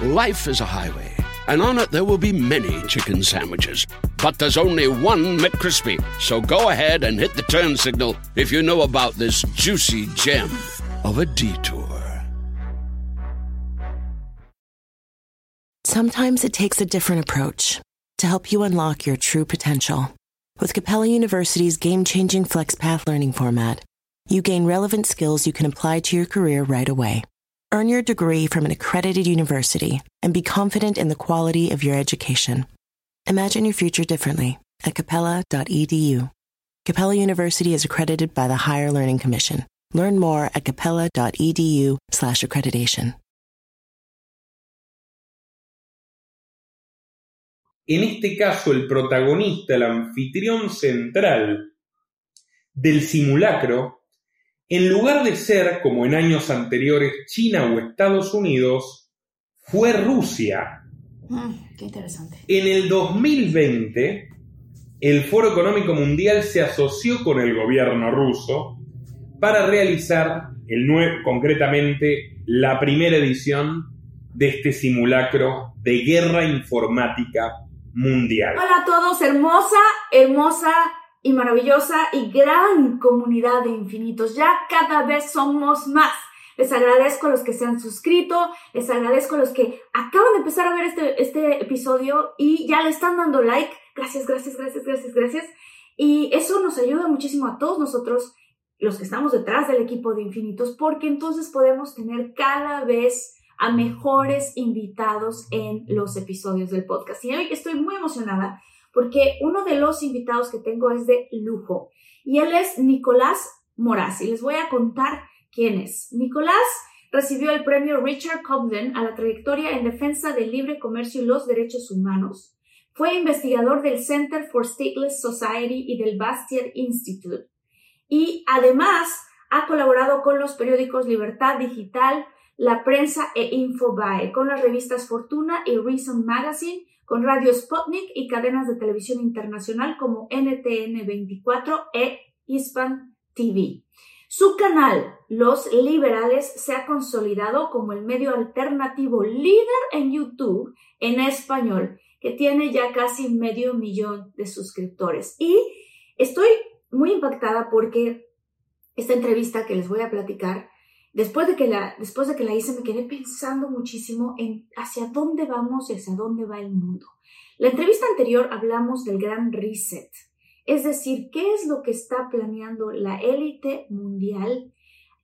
Life is a highway, and on it there will be many chicken sandwiches. But there's only one McCrispy. So go ahead and hit the turn signal if you know about this juicy gem of a detour. Sometimes it takes a different approach to help you unlock your true potential. With Capella University's game changing FlexPath learning format, you gain relevant skills you can apply to your career right away. Earn your degree from an accredited university and be confident in the quality of your education. Imagine your future differently at capella.edu. Capella University is accredited by the Higher Learning Commission. Learn more at capella.edu/slash accreditation. En este caso, el protagonista, el anfitrión central del simulacro, en lugar de ser, como en años anteriores, China o Estados Unidos, fue Rusia. Mm, qué interesante. En el 2020, el Foro Económico Mundial se asoció con el gobierno ruso para realizar, el concretamente, la primera edición de este simulacro de guerra informática mundial. Hola a todos, hermosa, hermosa y maravillosa y gran comunidad de infinitos. Ya cada vez somos más. Les agradezco a los que se han suscrito, les agradezco a los que acaban de empezar a ver este, este episodio y ya le están dando like. Gracias, gracias, gracias, gracias, gracias. Y eso nos ayuda muchísimo a todos nosotros, los que estamos detrás del equipo de infinitos, porque entonces podemos tener cada vez a mejores invitados en los episodios del podcast. Y hoy estoy muy emocionada porque uno de los invitados que tengo es de lujo y él es Nicolás Moraz y les voy a contar quién es. Nicolás recibió el premio Richard Cobden a la trayectoria en defensa del libre comercio y los derechos humanos. Fue investigador del Center for Stateless Society y del Bastiat Institute. Y además ha colaborado con los periódicos Libertad Digital, La Prensa e Infobae, con las revistas Fortuna y Reason Magazine, con Radio Sputnik y cadenas de televisión internacional como NTN 24 e Hispan TV. Su canal, Los Liberales, se ha consolidado como el medio alternativo líder en YouTube en español, que tiene ya casi medio millón de suscriptores. Y estoy muy impactada porque esta entrevista que les voy a platicar Después de, que la, después de que la hice, me quedé pensando muchísimo en hacia dónde vamos y hacia dónde va el mundo. La entrevista anterior hablamos del gran reset, es decir, qué es lo que está planeando la élite mundial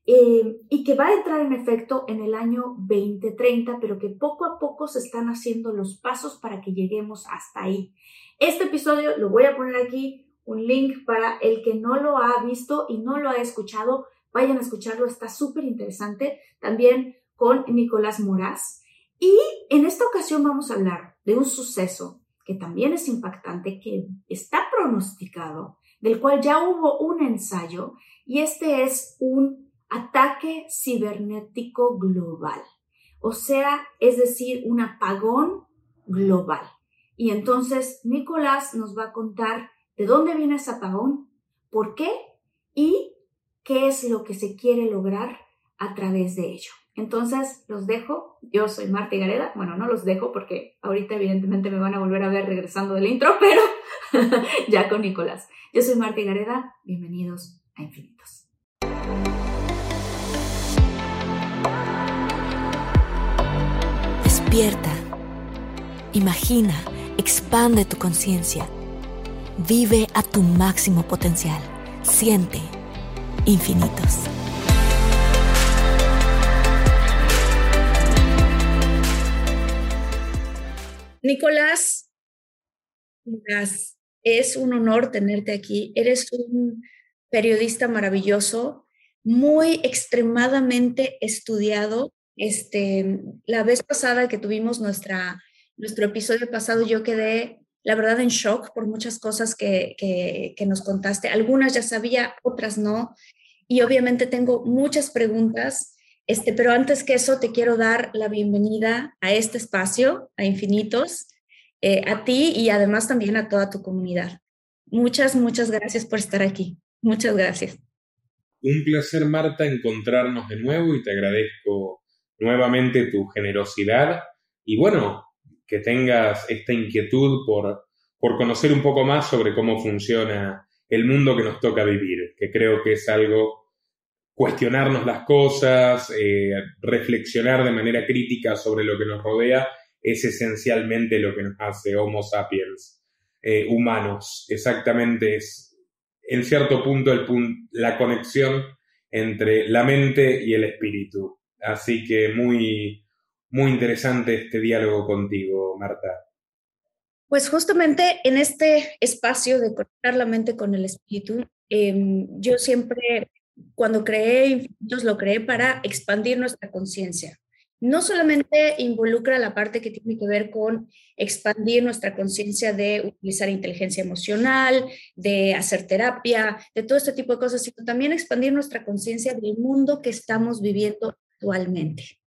eh, y que va a entrar en efecto en el año 2030, pero que poco a poco se están haciendo los pasos para que lleguemos hasta ahí. Este episodio lo voy a poner aquí, un link para el que no lo ha visto y no lo ha escuchado Vayan a escucharlo, está súper interesante. También con Nicolás Moraz. Y en esta ocasión vamos a hablar de un suceso que también es impactante, que está pronosticado, del cual ya hubo un ensayo, y este es un ataque cibernético global. O sea, es decir, un apagón global. Y entonces Nicolás nos va a contar de dónde viene ese apagón, por qué y qué es lo que se quiere lograr a través de ello. Entonces, los dejo. Yo soy Marta Gareda. Bueno, no los dejo porque ahorita evidentemente me van a volver a ver regresando del intro, pero ya con Nicolás. Yo soy Marta Gareda. Bienvenidos a Infinitos. Despierta. Imagina. Expande tu conciencia. Vive a tu máximo potencial. Siente infinitos. Nicolás, es un honor tenerte aquí. Eres un periodista maravilloso, muy extremadamente estudiado. Este, la vez pasada que tuvimos nuestra, nuestro episodio pasado, yo quedé la verdad en shock por muchas cosas que, que, nos contaste. Algunas ya sabía, otras no. Y obviamente tengo muchas preguntas, este, pero antes que eso te quiero dar la bienvenida a este espacio, a Infinitos, eh, a ti y además también a toda tu comunidad. Muchas, muchas gracias por estar aquí. Muchas gracias. Un placer, Marta, encontrarnos de nuevo y te agradezco nuevamente tu generosidad y bueno, que tengas esta inquietud por, por conocer un poco más sobre cómo funciona el mundo que nos toca vivir, que creo que es algo cuestionarnos las cosas, eh, reflexionar de manera crítica sobre lo que nos rodea, es esencialmente lo que nos hace Homo sapiens eh, humanos. Exactamente es, en cierto punto, el la conexión entre la mente y el espíritu. Así que muy, muy interesante este diálogo contigo, Marta. Pues justamente en este espacio de conectar la mente con el espíritu, em, yo siempre, cuando creé Infinitos, lo creé para expandir nuestra conciencia. No solamente involucra la parte que tiene que ver con expandir nuestra conciencia de utilizar inteligencia emocional, de hacer terapia, de todo este tipo de cosas, sino también expandir nuestra conciencia del mundo que estamos viviendo actualmente.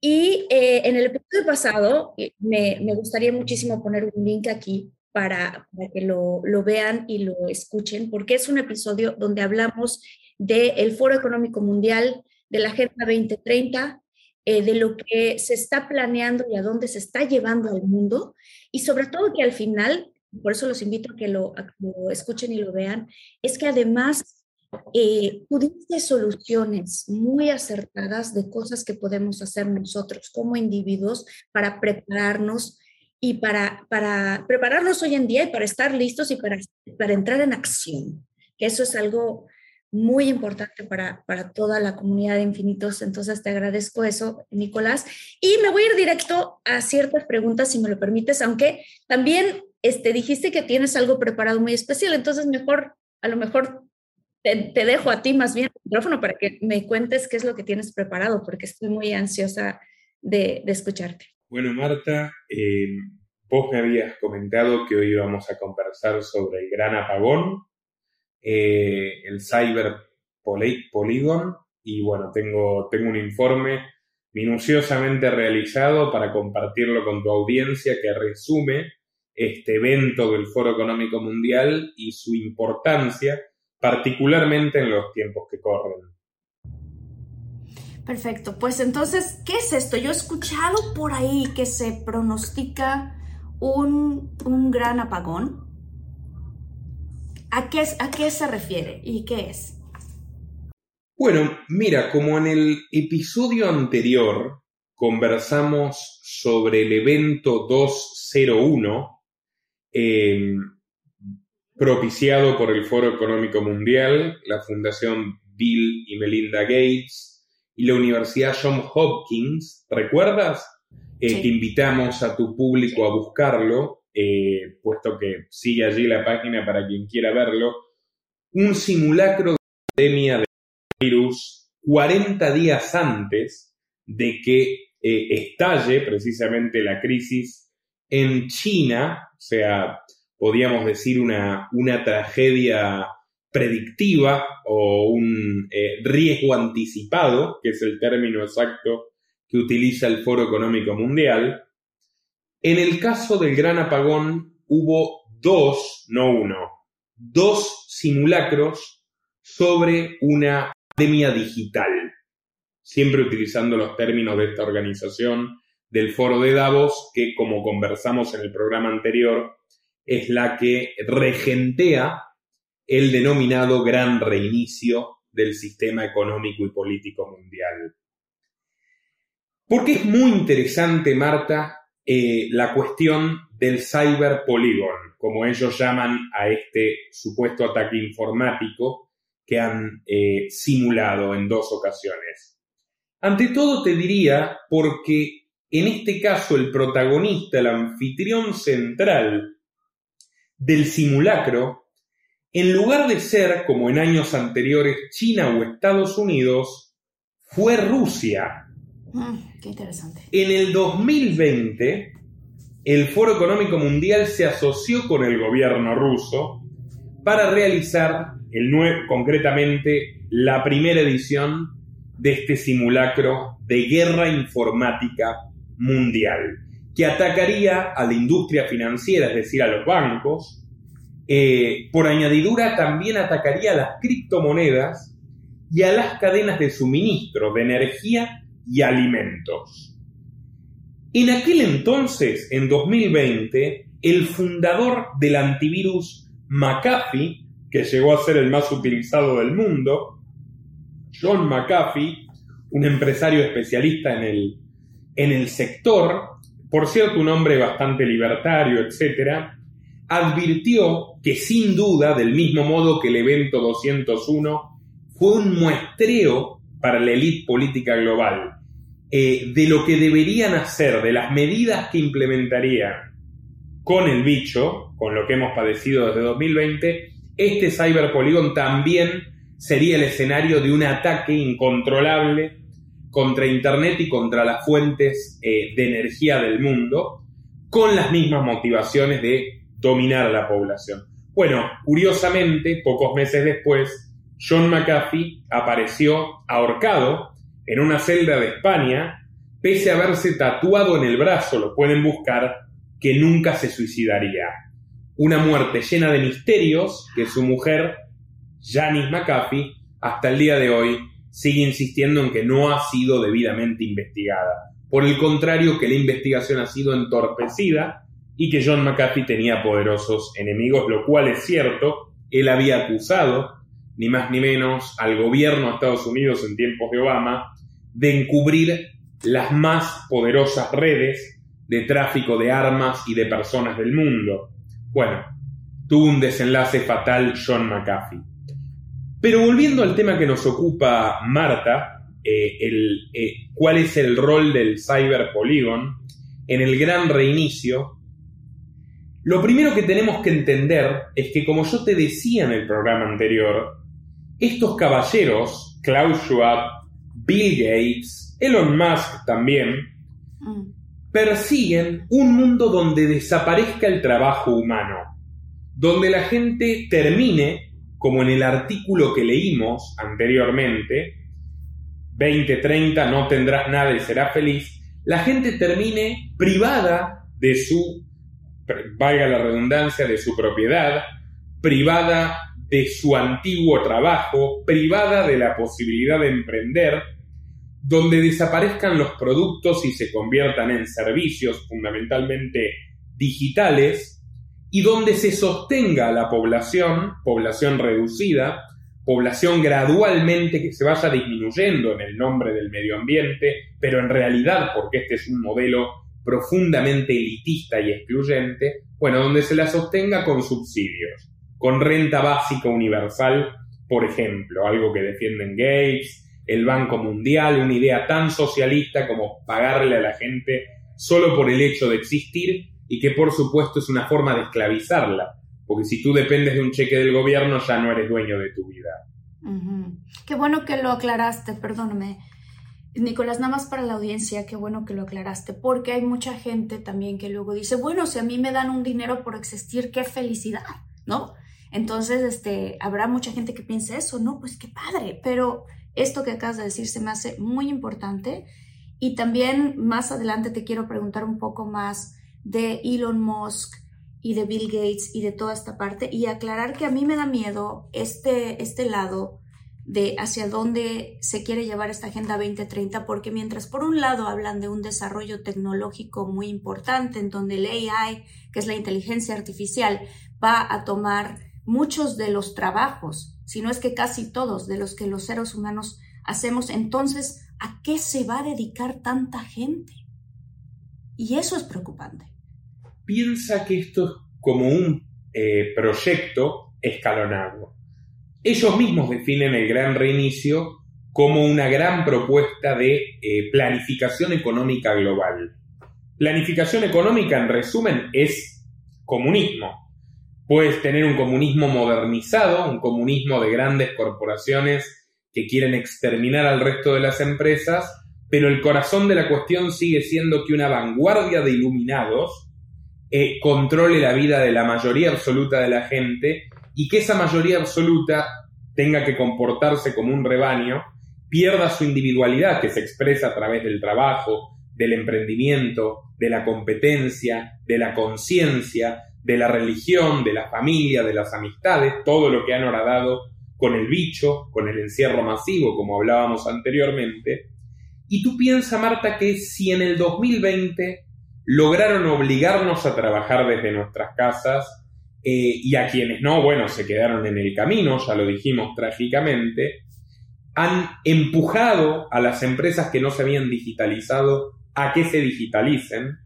Y eh, en el episodio pasado, eh, me, gustaría muchísimo poner un link aquí para, que lo, vean y lo escuchen, porque es un episodio donde hablamos del Foro Económico Mundial, de la Agenda 2030, eh, de lo que se está planeando y a dónde se está llevando al mundo, y sobre todo que al final, por eso los invito a que lo escuchen y lo vean, es que además eh, pudiste soluciones muy acertadas de cosas que podemos hacer nosotros como individuos para prepararnos y para, para prepararnos hoy en día y para estar listos y para, para entrar en acción. Eso es algo muy importante para, para toda la comunidad de infinitos. Entonces te agradezco eso, Nicolás. Y me voy a ir directo a ciertas preguntas, si me lo permites, aunque también este, dijiste que tienes algo preparado muy especial, entonces mejor, a lo mejor te, dejo a ti más bien el micrófono para que me cuentes qué es lo que tienes preparado, porque estoy muy ansiosa de, escucharte. Bueno, Marta, eh, vos me habías comentado que hoy íbamos a conversar sobre el gran apagón, eh, el Cyber Polygon, y bueno, tengo, tengo un informe minuciosamente realizado para compartirlo con tu audiencia que resume este evento del Foro Económico Mundial y su importancia particularmente en los tiempos que corren. Perfecto, pues entonces, ¿qué es esto? Yo he escuchado por ahí que se pronostica un, gran apagón. ¿A qué, ¿A qué se refiere y qué es? Bueno, mira, como en el episodio anterior conversamos sobre el evento 201, eh, propiciado por el Foro Económico Mundial, la Fundación Bill y Melinda Gates y la Universidad John Hopkins. ¿Recuerdas? Eh, que invitamos a tu público a buscarlo, eh, puesto que sigue allí la página para quien quiera verlo. Un simulacro de pandemia de virus 40 días antes de que eh, estalle precisamente la crisis en China, o sea, podríamos decir, una, una tragedia predictiva o un eh, riesgo anticipado, que es el término exacto que utiliza el Foro Económico Mundial. En el caso del gran apagón hubo dos, no uno, dos simulacros sobre una pandemia digital, siempre utilizando los términos de esta organización del Foro de Davos, que como conversamos en el programa anterior, es la que regentea el denominado gran reinicio del sistema económico y político mundial. Porque es muy interesante, Marta, eh, la cuestión del cyber polygon, como ellos llaman a este supuesto ataque informático que han eh, simulado en dos ocasiones. Ante todo te diría porque en este caso el protagonista, el anfitrión central del simulacro, en lugar de ser, como en años anteriores, China o Estados Unidos, fue Rusia. Mm, qué interesante. En el 2020, el Foro Económico Mundial se asoció con el gobierno ruso para realizar, el concretamente, la primera edición de este simulacro de guerra informática mundial que atacaría a la industria financiera, es decir, a los bancos. Eh, por añadidura, también atacaría a las criptomonedas y a las cadenas de suministro de energía y alimentos. En aquel entonces, en 2020, el fundador del antivirus McAfee, que llegó a ser el más utilizado del mundo, John McAfee, un empresario especialista en el, en el sector, por cierto un hombre bastante libertario, etc., advirtió que sin duda, del mismo modo que el evento 201, fue un muestreo para la élite política global eh, de lo que deberían hacer, de las medidas que implementarían con el bicho, con lo que hemos padecido desde 2020, este cyberpolígono también sería el escenario de un ataque incontrolable contra Internet y contra las fuentes eh, de energía del mundo, con las mismas motivaciones de dominar a la población. Bueno, curiosamente, pocos meses después, John McAfee apareció ahorcado en una celda de España, pese a haberse tatuado en el brazo, lo pueden buscar, que nunca se suicidaría. Una muerte llena de misterios que su mujer, Janice McAfee, hasta el día de hoy sigue insistiendo en que no ha sido debidamente investigada. Por el contrario, que la investigación ha sido entorpecida y que John McAfee tenía poderosos enemigos, lo cual es cierto. Él había acusado, ni más ni menos, al gobierno de Estados Unidos en tiempos de Obama de encubrir las más poderosas redes de tráfico de armas y de personas del mundo. Bueno, tuvo un desenlace fatal John McAfee. Pero volviendo al tema que nos ocupa Marta, eh, el, eh, cuál es el rol del Cyber Polygon en el gran reinicio, lo primero que tenemos que entender es que, como yo te decía en el programa anterior, estos caballeros, Klaus Schwab, Bill Gates, Elon Musk también, mm. persiguen un mundo donde desaparezca el trabajo humano, donde la gente termine como en el artículo que leímos anteriormente, 2030 no tendrás nada y serás feliz, la gente termine privada de su, valga la redundancia, de su propiedad, privada de su antiguo trabajo, privada de la posibilidad de emprender, donde desaparezcan los productos y se conviertan en servicios fundamentalmente digitales, y donde se sostenga la población, población reducida, población gradualmente que se vaya disminuyendo en el nombre del medio ambiente, pero en realidad porque este es un modelo profundamente elitista y excluyente, bueno, donde se la sostenga con subsidios, con renta básica universal, por ejemplo, algo que defienden Gates, el Banco Mundial, una idea tan socialista como pagarle a la gente solo por el hecho de existir y que por supuesto es una forma de esclavizarla, porque si tú dependes de un cheque del gobierno ya no eres dueño de tu vida. Qué bueno que lo aclaraste, perdóname. Nicolás, nada más para la audiencia, qué bueno que lo aclaraste, porque hay mucha gente también que luego dice, bueno, si a mí me dan un dinero por existir, qué felicidad, ¿no? Entonces, este, habrá mucha gente que piense eso, ¿no? Pues qué padre, pero esto que acabas de decir se me hace muy importante y también más adelante te quiero preguntar un poco más de Elon Musk y de Bill Gates y de toda esta parte y aclarar que a mí me da miedo este, este lado de hacia dónde se quiere llevar esta Agenda 2030, porque mientras por un lado hablan de un desarrollo tecnológico muy importante, en donde el AI, que es la inteligencia artificial, va a tomar muchos de los trabajos, si no es que casi todos de los que los seres humanos hacemos, entonces, ¿a qué se va a dedicar tanta gente? Y eso es preocupante piensa que esto es como un eh, proyecto escalonado. Ellos mismos definen el gran reinicio como una gran propuesta de eh, planificación económica global. Planificación económica, en resumen, es comunismo. Puedes tener un comunismo modernizado, un comunismo de grandes corporaciones que quieren exterminar al resto de las empresas, pero el corazón de la cuestión sigue siendo que una vanguardia de iluminados eh, controle la vida de la mayoría absoluta de la gente y que esa mayoría absoluta tenga que comportarse como un rebaño, pierda su individualidad que se expresa a través del trabajo, del emprendimiento, de la competencia, de la conciencia, de la religión, de la familia, de las amistades, todo lo que han horadado con el bicho, con el encierro masivo, como hablábamos anteriormente, Y tú piensas, Marta, que si en el 2020 lograron obligarnos a trabajar desde nuestras casas, eh, y a quienes no, bueno, se quedaron en el camino, ya lo dijimos trágicamente, han empujado a las empresas que no se habían digitalizado a que se digitalicen.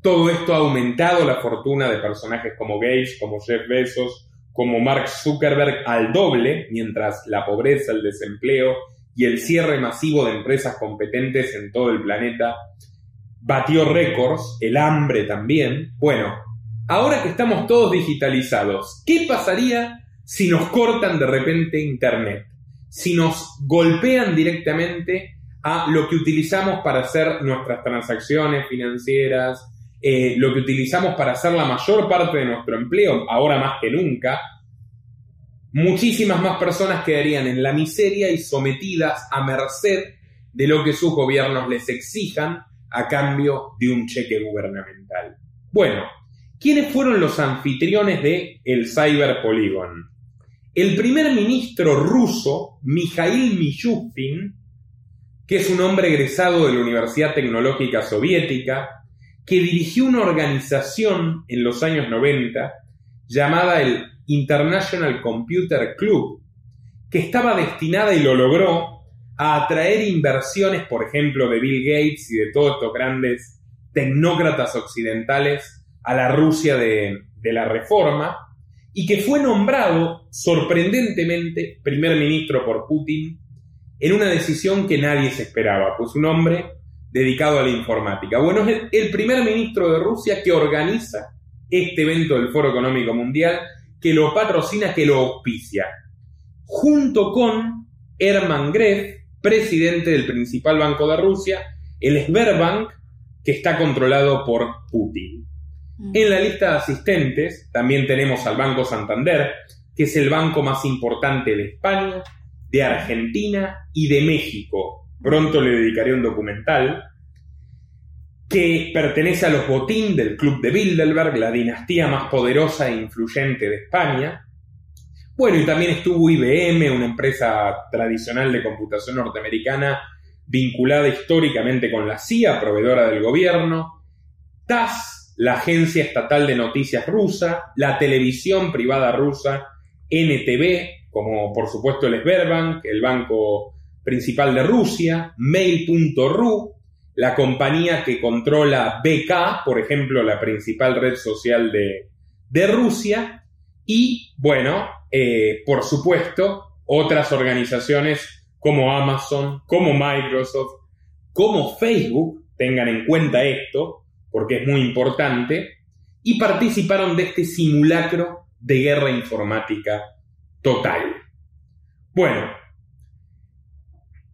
Todo esto ha aumentado la fortuna de personajes como Gates, como Jeff Bezos, como Mark Zuckerberg al doble, mientras la pobreza, el desempleo y el cierre masivo de empresas competentes en todo el planeta batió récords, el hambre también. Bueno, ahora que estamos todos digitalizados, ¿qué pasaría si nos cortan de repente Internet? Si nos golpean directamente a lo que utilizamos para hacer nuestras transacciones financieras, eh, lo que utilizamos para hacer la mayor parte de nuestro empleo, ahora más que nunca, muchísimas más personas quedarían en la miseria y sometidas a merced de lo que sus gobiernos les exijan a cambio de un cheque gubernamental. Bueno, ¿quiénes fueron los anfitriones de el Cyber Polygon? El primer ministro ruso, Mikhail Mishustin, que es un hombre egresado de la Universidad Tecnológica Soviética, que dirigió una organización en los años 90 llamada el International Computer Club, que estaba destinada y lo logró a atraer inversiones, por ejemplo, de Bill Gates y de todos estos grandes tecnócratas occidentales a la Rusia de, de la Reforma, y que fue nombrado sorprendentemente primer ministro por Putin en una decisión que nadie se esperaba, pues un hombre dedicado a la informática. Bueno, es el primer ministro de Rusia que organiza este evento del Foro Económico Mundial, que lo patrocina, que lo auspicia, junto con Hermann Gref, presidente del principal banco de Rusia, el Sberbank, que está controlado por Putin. Mm. En la lista de asistentes también tenemos al Banco Santander, que es el banco más importante de España, de Argentina y de México. Pronto le dedicaré un documental que pertenece a los Botín del Club de Bilderberg, la dinastía más poderosa e influyente de España. Bueno, y también estuvo IBM, una empresa tradicional de computación norteamericana vinculada históricamente con la CIA, proveedora del gobierno, TAS, la agencia estatal de noticias rusa, la televisión privada rusa, NTV, como por supuesto el Sberbank, el banco principal de Rusia, Mail.ru, la compañía que controla BK, por ejemplo, la principal red social de, Rusia, y bueno, eh, por supuesto, otras organizaciones como Amazon, como Microsoft, como Facebook, tengan en cuenta esto, porque es muy importante, y participaron de este simulacro de guerra informática total. Bueno,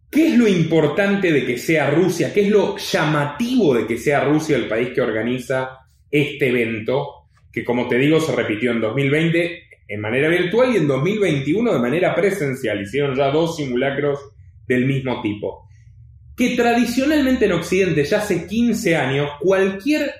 ¿qué es lo importante de que sea Rusia? ¿Qué es lo llamativo de que sea Rusia el país que organiza este evento? Que como te digo se repitió en 2020 en manera virtual y en 2021 de manera presencial. Hicieron ya dos simulacros del mismo tipo. Que tradicionalmente en Occidente ya hace 15 años cualquier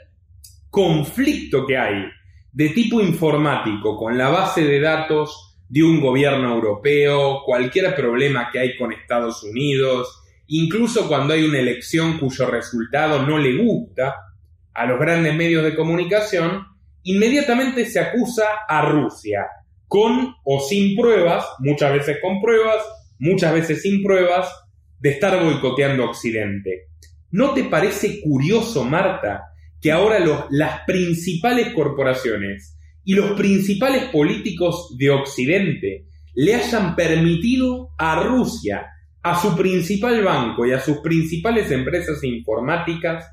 conflicto que hay de tipo informático con la base de datos de un gobierno europeo, cualquier problema que hay con Estados Unidos, incluso cuando hay una elección cuyo resultado no le gusta a los grandes medios de comunicación, inmediatamente se acusa a Rusia, con o sin pruebas, muchas veces con pruebas, muchas veces sin pruebas, de estar boicoteando Occidente. ¿No te parece curioso, Marta, que ahora las principales corporaciones y los principales políticos de Occidente le hayan permitido a Rusia, a su principal banco y a sus principales empresas informáticas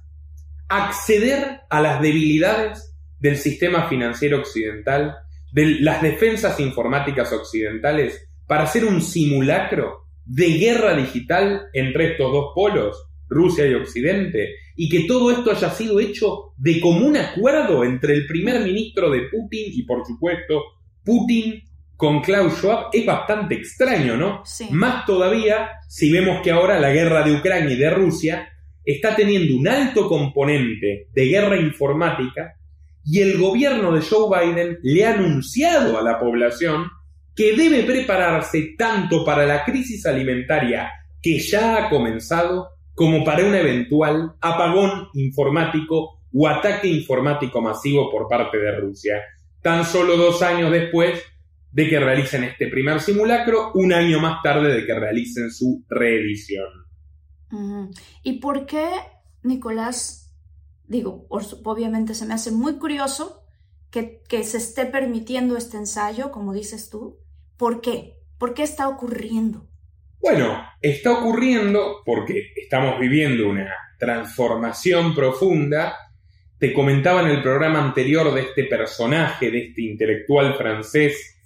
acceder a las debilidades del sistema financiero occidental, de las defensas informáticas occidentales, para hacer un simulacro de guerra digital entre estos dos polos, Rusia y Occidente, y que todo esto haya sido hecho de común acuerdo entre el primer ministro de Putin y por supuesto Putin con Klaus Schwab es bastante extraño, ¿no? Más todavía si vemos que ahora la guerra de Ucrania y de Rusia está teniendo un alto componente de guerra informática y el gobierno de Joe Biden le ha anunciado a la población que debe prepararse tanto para la crisis alimentaria que ya ha comenzado como para un eventual apagón informático o ataque informático masivo por parte de Rusia. Tan solo dos años después de que realicen este primer simulacro, un año más tarde de que realicen su reedición. ¿Y por qué, Nicolás, digo, obviamente se me hace muy curioso que, que se esté permitiendo este ensayo, como dices tú? ¿Por qué? ¿Por qué está ocurriendo? Bueno, está ocurriendo porque estamos viviendo una transformación profunda. Te comentaba en el programa anterior de este personaje, de este intelectual francés,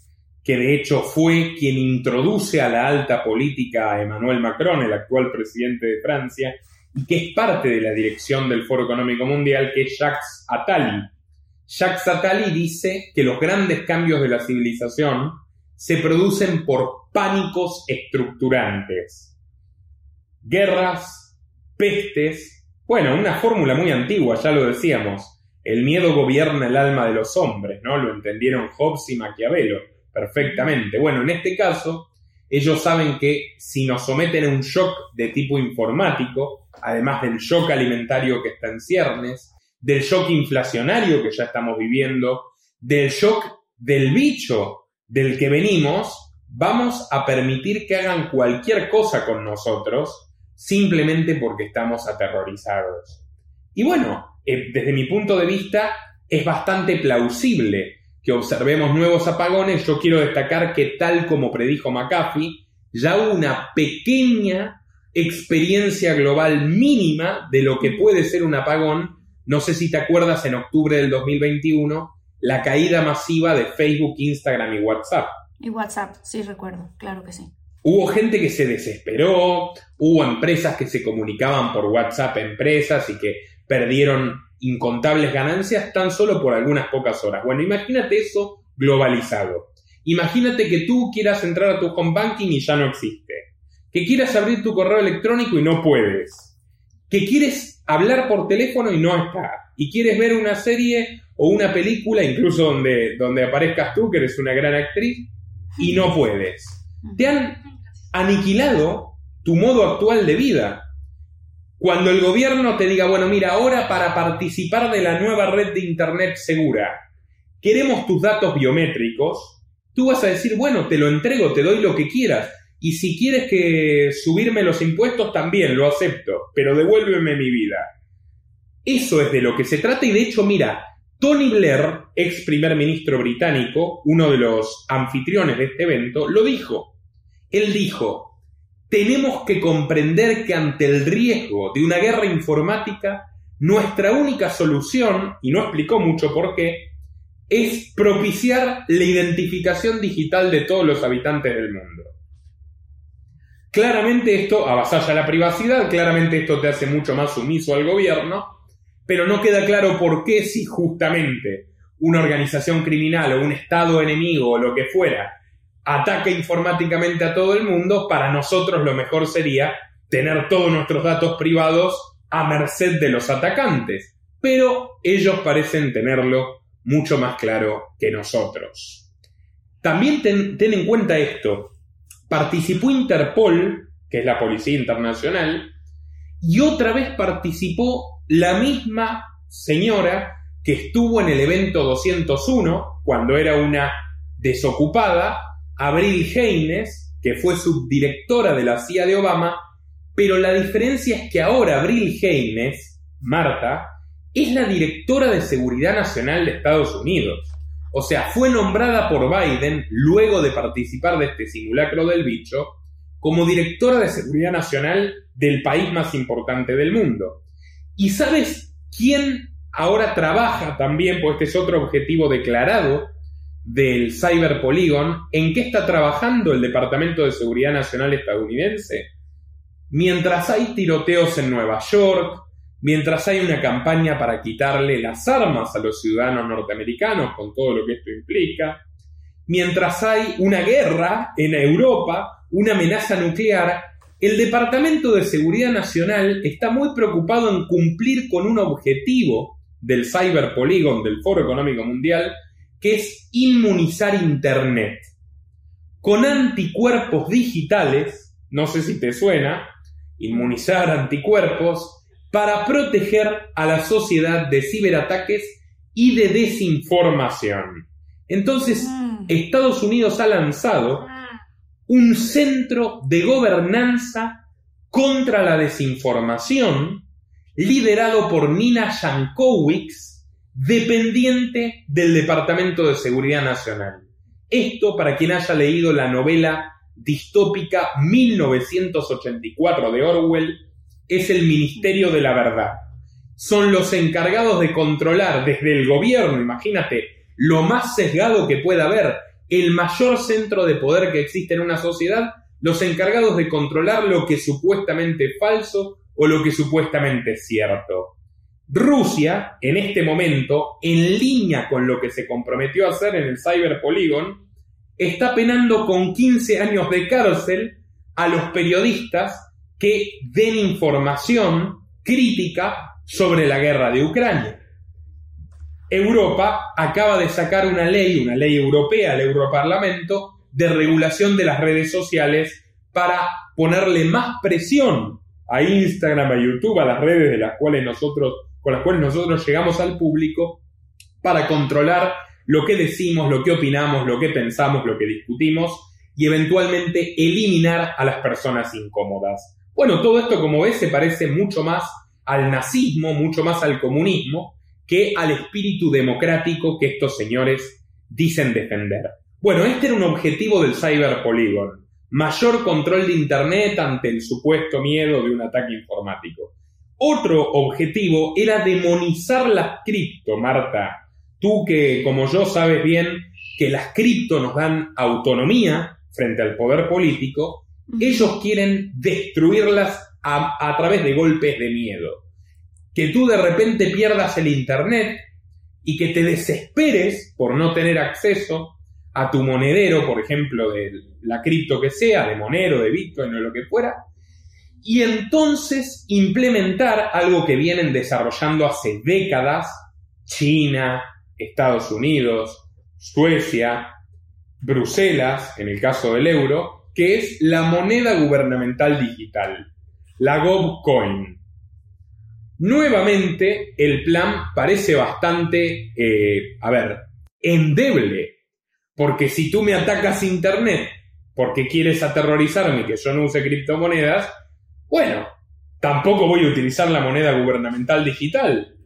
que de hecho fue quien introduce a la alta política a Emmanuel Macron, el actual presidente de Francia, y que es parte de la dirección del Foro Económico Mundial, que es Jacques Attali. Jacques Attali dice que los grandes cambios de la civilización se producen por pánicos estructurantes. Guerras, pestes, bueno, una fórmula muy antigua, ya lo decíamos. El miedo gobierna el alma de los hombres, ¿no? Lo entendieron Hobbes y Maquiavelo perfectamente. Bueno, en este caso, ellos saben que si nos someten a un shock de tipo informático, además del shock alimentario que está en ciernes, del shock inflacionario que ya estamos viviendo, del shock del bicho del que venimos, vamos a permitir que hagan cualquier cosa con nosotros simplemente porque estamos aterrorizados. Y bueno, eh, desde mi punto de vista, es bastante plausible que observemos nuevos apagones, yo quiero destacar que tal como predijo McAfee, ya hubo una pequeña experiencia global mínima de lo que puede ser un apagón. No sé si te acuerdas en octubre del 2021, la caída masiva de Facebook, Instagram y WhatsApp. Y WhatsApp, sí recuerdo, claro que sí. Hubo gente que se desesperó, hubo empresas que se comunicaban por WhatsApp, empresas y que perdieron incontables ganancias tan solo por algunas pocas horas. Bueno, imagínate eso globalizado. Imagínate que tú quieras entrar a tu home banking y ya no existe. Que quieras abrir tu correo electrónico y no puedes. Que quieres hablar por teléfono y no está. Y quieres ver una serie o una película, incluso donde, donde aparezcas tú, que eres una gran actriz, y no puedes. Te han aniquilado tu modo actual de vida. Cuando el gobierno te diga, bueno, mira, ahora para participar de la nueva red de Internet segura, queremos tus datos biométricos, tú vas a decir, bueno, te lo entrego, te doy lo que quieras. Y si quieres que subirme los impuestos, también lo acepto, pero devuélveme mi vida. Eso es de lo que se trata y de hecho, mira, Tony Blair, ex primer ministro británico, uno de los anfitriones de este evento, lo dijo. Él dijo, tenemos que comprender que ante el riesgo de una guerra informática, nuestra única solución, y no explicó mucho por qué, es propiciar la identificación digital de todos los habitantes del mundo. Claramente esto avasalla la privacidad, claramente esto te hace mucho más sumiso al gobierno, pero no queda claro por qué si justamente una organización criminal o un Estado enemigo o lo que fuera ataque informáticamente a todo el mundo, para nosotros lo mejor sería tener todos nuestros datos privados a merced de los atacantes. Pero ellos parecen tenerlo mucho más claro que nosotros. También ten, en cuenta esto. Participó Interpol, que es la Policía Internacional, y otra vez participó la misma señora que estuvo en el evento 201, cuando era una desocupada, Abril Haynes, que fue subdirectora de la CIA de Obama, pero la diferencia es que ahora Abril Haynes, Marta, es la directora de Seguridad Nacional de Estados Unidos. O sea, fue nombrada por Biden, luego de participar de este simulacro del bicho, como directora de Seguridad Nacional del país más importante del mundo. ¿Y sabes quién ahora trabaja también, pues este es otro objetivo declarado del Cyber Polygon, ¿en qué está trabajando el Departamento de Seguridad Nacional estadounidense? Mientras hay tiroteos en Nueva York, mientras hay una campaña para quitarle las armas a los ciudadanos norteamericanos, con todo lo que esto implica, mientras hay una guerra en Europa, una amenaza nuclear, el Departamento de Seguridad Nacional está muy preocupado en cumplir con un objetivo del Cyber Polygon del Foro Económico Mundial, que es inmunizar Internet. Con anticuerpos digitales, no sé si te suena, inmunizar anticuerpos para proteger a la sociedad de ciberataques y de desinformación. Entonces, Mm. Estados Unidos ha lanzado un centro de gobernanza contra la desinformación liderado por Nina Jankowicz, dependiente del Departamento de Seguridad Nacional. Esto, para quien haya leído la novela distópica 1984 de Orwell, es el Ministerio de la Verdad. Son los encargados de controlar desde el gobierno, imagínate, lo más sesgado que pueda haber, el mayor centro de poder que existe en una sociedad, los encargados de controlar lo que supuestamente es falso o lo que supuestamente es cierto. Rusia, en este momento, en línea con lo que se comprometió a hacer en el Cyber Polygon, está penando con 15 años de cárcel a los periodistas que den información crítica sobre la guerra de Ucrania. Europa acaba de sacar una ley, una ley europea, el Europarlamento, de regulación de las redes sociales para ponerle más presión a Instagram, a YouTube, a las redes de las cuales nosotros, con las cuales nosotros llegamos al público, para controlar lo que decimos, lo que opinamos, lo que pensamos, lo que discutimos y eventualmente eliminar a las personas incómodas. Bueno, todo esto, como ves, se parece mucho más al nazismo, mucho más al comunismo, que al espíritu democrático que estos señores dicen defender. Bueno, este era un objetivo del Cyber Polygon. Mayor control de Internet ante el supuesto miedo de un ataque informático. Otro objetivo era demonizar las cripto, Marta. Tú que, como yo, sabes bien que las cripto nos dan autonomía frente al poder político, ellos quieren destruirlas a, través de golpes de miedo. Que tú de repente pierdas el Internet y que te desesperes por no tener acceso a tu monedero, por ejemplo, de la cripto que sea, de Monero, de Bitcoin o lo que fuera, y entonces implementar algo que vienen desarrollando hace décadas China, Estados Unidos, Suecia, Bruselas, en el caso del euro, que es la moneda gubernamental digital, la GovCoin. Nuevamente, el plan parece bastante, eh, a ver, endeble. Porque si tú me atacas Internet porque quieres aterrorizarme que yo no use criptomonedas, bueno, tampoco voy a utilizar la moneda gubernamental digital.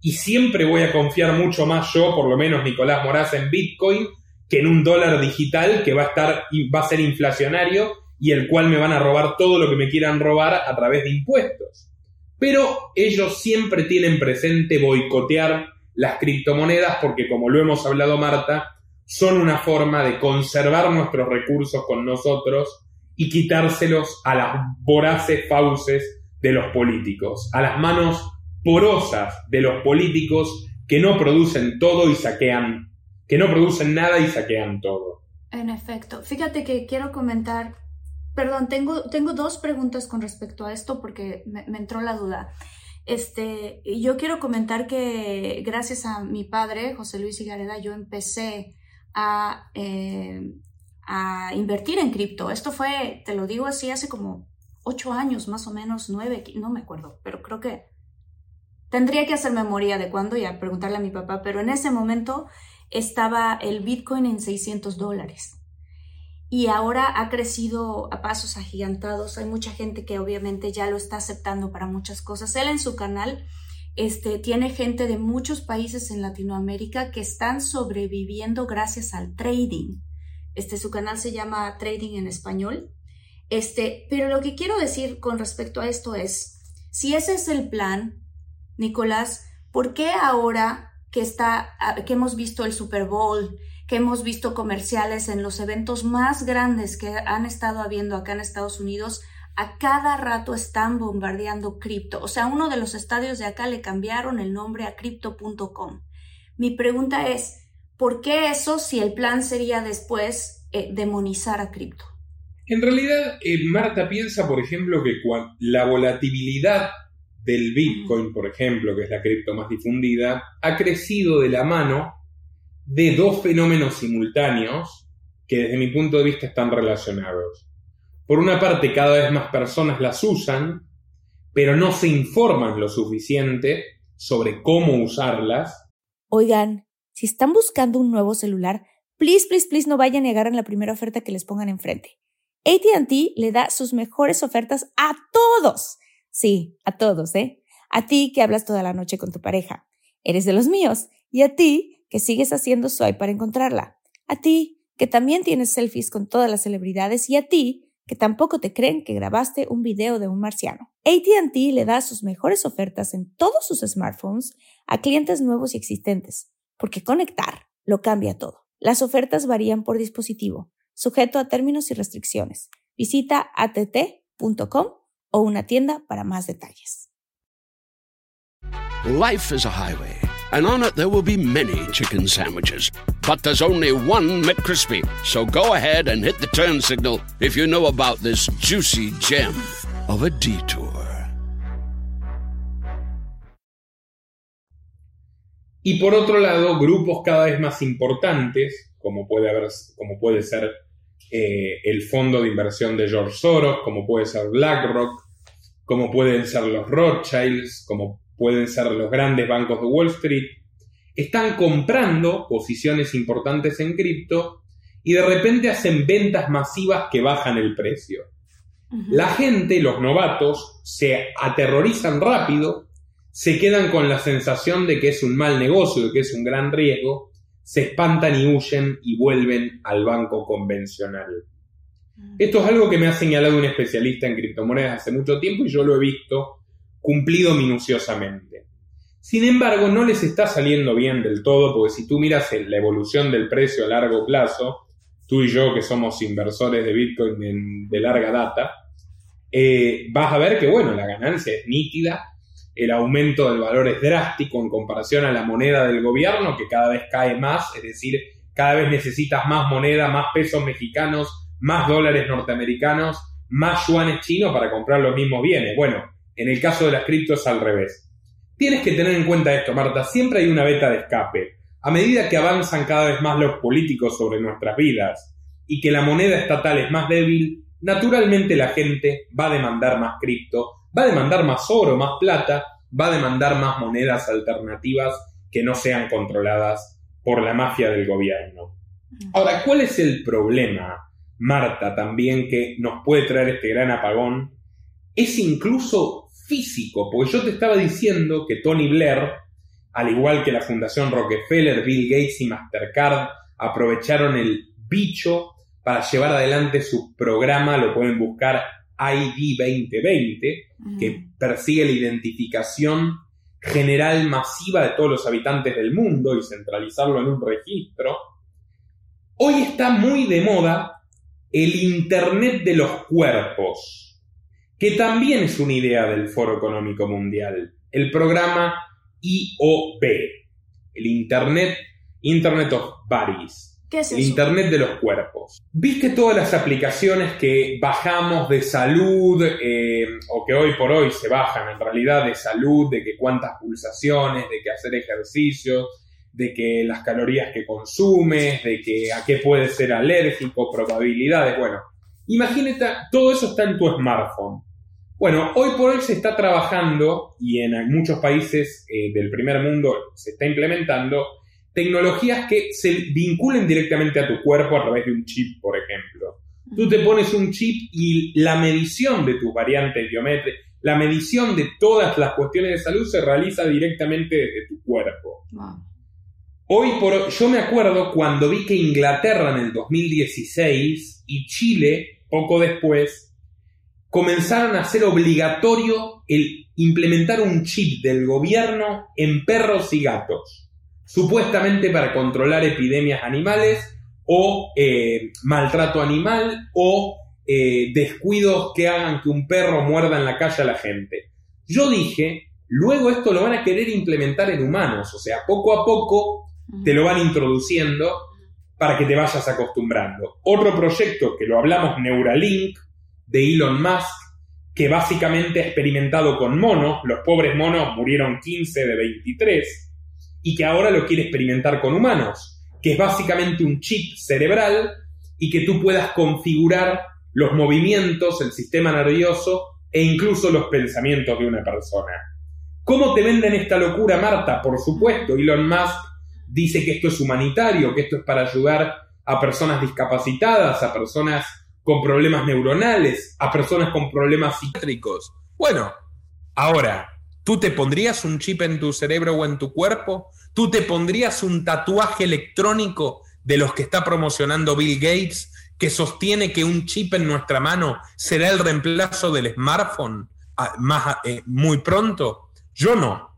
Y siempre voy a confiar mucho más yo, por lo menos Nicolás Moraz, en Bitcoin que en un dólar digital que va a estar, va a ser inflacionario y el cual me van a robar todo lo que me quieran robar a través de impuestos. Pero ellos siempre tienen presente boicotear las criptomonedas porque, como lo hemos hablado Marta, son una forma de conservar nuestros recursos con nosotros y quitárselos a las voraces fauces de los políticos, a las manos porosas de los políticos que no producen todo y saquean, que no producen nada y saquean todo. En efecto, fíjate que quiero comentar Perdón, tengo, tengo dos preguntas con respecto a esto porque me, entró la duda. Este, yo quiero comentar que gracias a mi padre, José Luis Higareda, yo empecé a, eh, a invertir en cripto. Esto fue, te lo digo así, hace como ocho años, más o menos, nueve, no me acuerdo, pero creo que tendría que hacer memoria de cuándo y a preguntarle a mi papá, pero en ese momento estaba el Bitcoin en 600 dólares y ahora ha crecido a pasos agigantados. Hay mucha gente que obviamente ya lo está aceptando para muchas cosas. Él en su canal este, tiene gente de muchos países en Latinoamérica que están sobreviviendo gracias al trading. Este, su canal se llama Trading en Español. Este, pero lo que quiero decir con respecto a esto es, si ese es el plan, Nicolás, ¿por qué ahora que está, que hemos visto el Super Bowl, que hemos visto comerciales en los eventos más grandes que han estado habiendo acá en Estados Unidos, a cada rato están bombardeando cripto. O sea, uno de los estadios de acá le cambiaron el nombre a crypto.com. Mi pregunta es, ¿por qué eso si el plan sería después eh, demonizar a cripto? En realidad, eh, Marta piensa, por ejemplo, que la volatilidad del Bitcoin, por ejemplo, que es la cripto más difundida, ha crecido de la mano de dos fenómenos simultáneos que desde mi punto de vista están relacionados. Por una parte, cada vez más personas las usan, pero no se informan lo suficiente sobre cómo usarlas. Oigan, si están buscando un nuevo celular, please, please, please no vayan a negar en la primera oferta que les pongan enfrente. ATT le da sus mejores ofertas a todos. Sí, a todos, ¿eh? A ti que hablas toda la noche con tu pareja. Eres de los míos. Y a ti que sigues haciendo swipe para encontrarla. A ti que también tienes selfies con todas las celebridades. Y a ti que tampoco te creen que grabaste un video de un marciano. ATT le da sus mejores ofertas en todos sus smartphones a clientes nuevos y existentes, porque conectar lo cambia todo. Las ofertas varían por dispositivo, sujeto a términos y restricciones. Visita att.com o una tienda para más detalles. Life is a highway, and on it there will be many chicken sandwiches. But there's only one McCrispy. So go ahead and hit the turn signal if you know about this juicy gem of a detour. Y por otro lado, grupos cada vez más importantes, como puede, haber, como puede ser eh, el fondo de inversión de George Soros, como puede ser BlackRock, como pueden ser los Rothschilds, como pueden ser los grandes bancos de Wall Street, están comprando posiciones importantes en cripto y de repente hacen ventas masivas que bajan el precio. La gente, los novatos, se aterrorizan rápido, se quedan con la sensación de que es un mal negocio, de que es un gran riesgo, se espantan y huyen y vuelven al banco convencional. Esto es algo que me ha señalado un especialista en criptomonedas hace mucho tiempo y yo lo he visto cumplido minuciosamente. Sin embargo, no les está saliendo bien del todo, porque si tú miras la evolución del precio a largo plazo, tú y yo que somos inversores de Bitcoin de larga data, eh, vas a ver que, bueno, la ganancia es nítida, el aumento del valor es drástico en comparación a la moneda del gobierno, que cada vez cae más, es decir, cada vez necesitas más moneda, más pesos mexicanos, más dólares norteamericanos, más yuanes chinos para comprar los mismos bienes. Bueno, en el caso de las criptos al revés. Tienes que tener en cuenta esto, Marta, siempre hay una beta de escape. A medida que avanzan cada vez más los políticos sobre nuestras vidas y que la moneda estatal es más débil, naturalmente la gente va a demandar más cripto, va a demandar más oro, más plata, va a demandar más monedas alternativas que no sean controladas por la mafia del gobierno. Ahora, ¿cuál es el problema, Marta, también que nos puede traer este gran apagón? Es incluso físico, porque yo te estaba diciendo que Tony Blair, al igual que la Fundación Rockefeller, Bill Gates y Mastercard, aprovecharon el bicho para llevar adelante su programa, lo pueden buscar ID 2020, que persigue la identificación general masiva de todos los habitantes del mundo y centralizarlo en un registro. Hoy está muy de moda el Internet de los cuerpos que también es una idea del Foro Económico Mundial, el programa IOB, el Internet, Internet of Bodies. ¿Qué es el eso? Internet de los cuerpos. ¿Viste todas las aplicaciones que bajamos de salud eh, o que hoy por hoy se bajan en realidad de salud, de que cuántas pulsaciones, de que hacer ejercicio, de que las calorías que consumes, de que a qué puedes ser alérgico, probabilidades? Bueno, Imagínate, todo eso está en tu smartphone. Bueno, hoy por hoy se está trabajando y en muchos países eh, del primer mundo se está implementando tecnologías que se vinculen directamente a tu cuerpo a través de un chip, por ejemplo. Tú te pones un chip y la medición de tus variantes biométricas, la medición de todas las cuestiones de salud se realiza directamente desde tu cuerpo. Hoy por yo me acuerdo cuando vi que Inglaterra en el 2016 y Chile poco después, comenzaron a hacer obligatorio el implementar un chip del gobierno en perros y gatos, supuestamente para controlar epidemias animales o eh, maltrato animal o eh, descuidos que hagan que un perro muerda en la calle a la gente. Yo dije, luego esto lo van a querer implementar en humanos, o sea, poco a poco te lo van introduciendo para que te vayas acostumbrando. Otro proyecto que lo hablamos, Neuralink, de Elon Musk, que básicamente ha experimentado con monos, los pobres monos murieron 15 de 23, y que ahora lo quiere experimentar con humanos, que es básicamente un chip cerebral y que tú puedas configurar los movimientos, el sistema nervioso e incluso los pensamientos de una persona. ¿Cómo te venden esta locura, Marta? Por supuesto, Elon Musk dice que esto es humanitario, que esto es para ayudar a personas discapacitadas, a personas con problemas neuronales, a personas con problemas psiquiátricos. Bueno, ahora, ¿tú te pondrías un chip en tu cerebro o en tu cuerpo? ¿Tú te pondrías un tatuaje electrónico de los que está promocionando Bill Gates que sostiene que un chip en nuestra mano será el reemplazo del smartphone ah, eh, muy pronto? Yo no.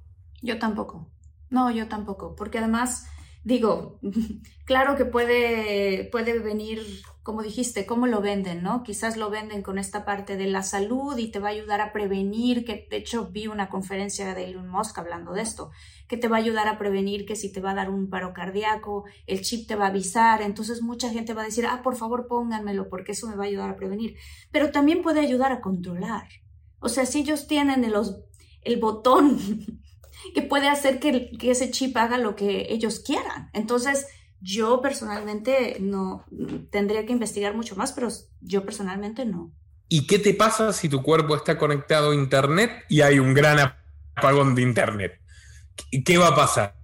Yo tampoco. No, yo tampoco, porque además digo, claro que puede, puede venir, como dijiste, cómo lo venden, ¿no? Quizás lo venden con esta parte de la salud y te va a ayudar a prevenir, que de hecho vi una conferencia de Elon Musk hablando de esto, que te va a ayudar a prevenir que si te va a dar un paro cardíaco, el chip te va a avisar, entonces mucha gente va a decir, ah, por favor pónganmelo porque eso me va a ayudar a prevenir, pero también puede ayudar a controlar. O sea, si ellos tienen el botón que puede hacer que, ese chip haga lo que ellos quieran. Entonces, yo personalmente no tendría que investigar mucho más, pero yo personalmente no. ¿Y qué te pasa si tu cuerpo está conectado a Internet y hay un gran apagón de Internet? ¿Qué va a pasar?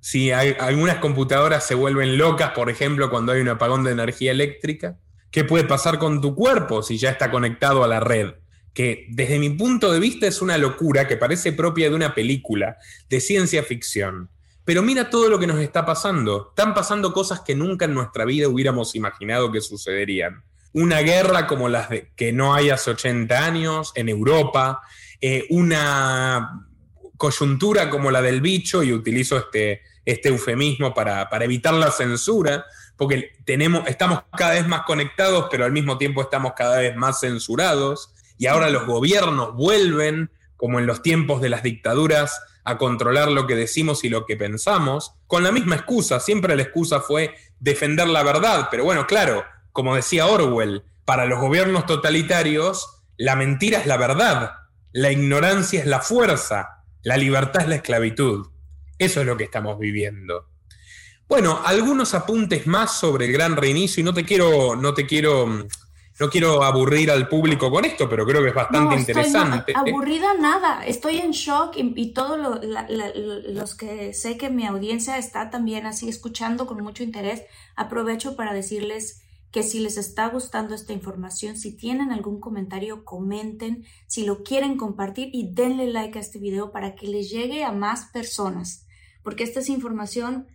Si algunas computadoras se vuelven locas, por ejemplo, cuando hay un apagón de energía eléctrica, ¿qué puede pasar con tu cuerpo si ya está conectado a la red? Que desde mi punto de vista es una locura que parece propia de una película de ciencia ficción. Pero mira todo lo que nos está pasando. Están pasando cosas que nunca en nuestra vida hubiéramos imaginado que sucederían. Una guerra como las de, que no hay hace 80 años en Europa, eh, una coyuntura como la del bicho, y utilizo este, este eufemismo para, para evitar la censura, porque tenemos, estamos cada vez más conectados, pero al mismo tiempo estamos cada vez más censurados y ahora los gobiernos vuelven, como en los tiempos de las dictaduras, a controlar lo que decimos y lo que pensamos, con la misma excusa. Siempre la excusa fue defender la verdad, pero bueno, claro, como decía Orwell, para los gobiernos totalitarios, la mentira es la verdad, la ignorancia es la fuerza, la libertad es la esclavitud. Eso es lo que estamos viviendo. Bueno, algunos apuntes más sobre el gran reinicio y no te quiero, no te quiero mm, no quiero aburrir al público con esto, pero creo que es bastante interesante. aburrida nada, estoy en shock y, todos los que sé que mi audiencia está también así escuchando con mucho interés, aprovecho para decirles que si les está gustando esta información, si tienen algún comentario, comenten, si lo quieren compartir y denle like a este video para que les llegue a más personas, porque esta es información,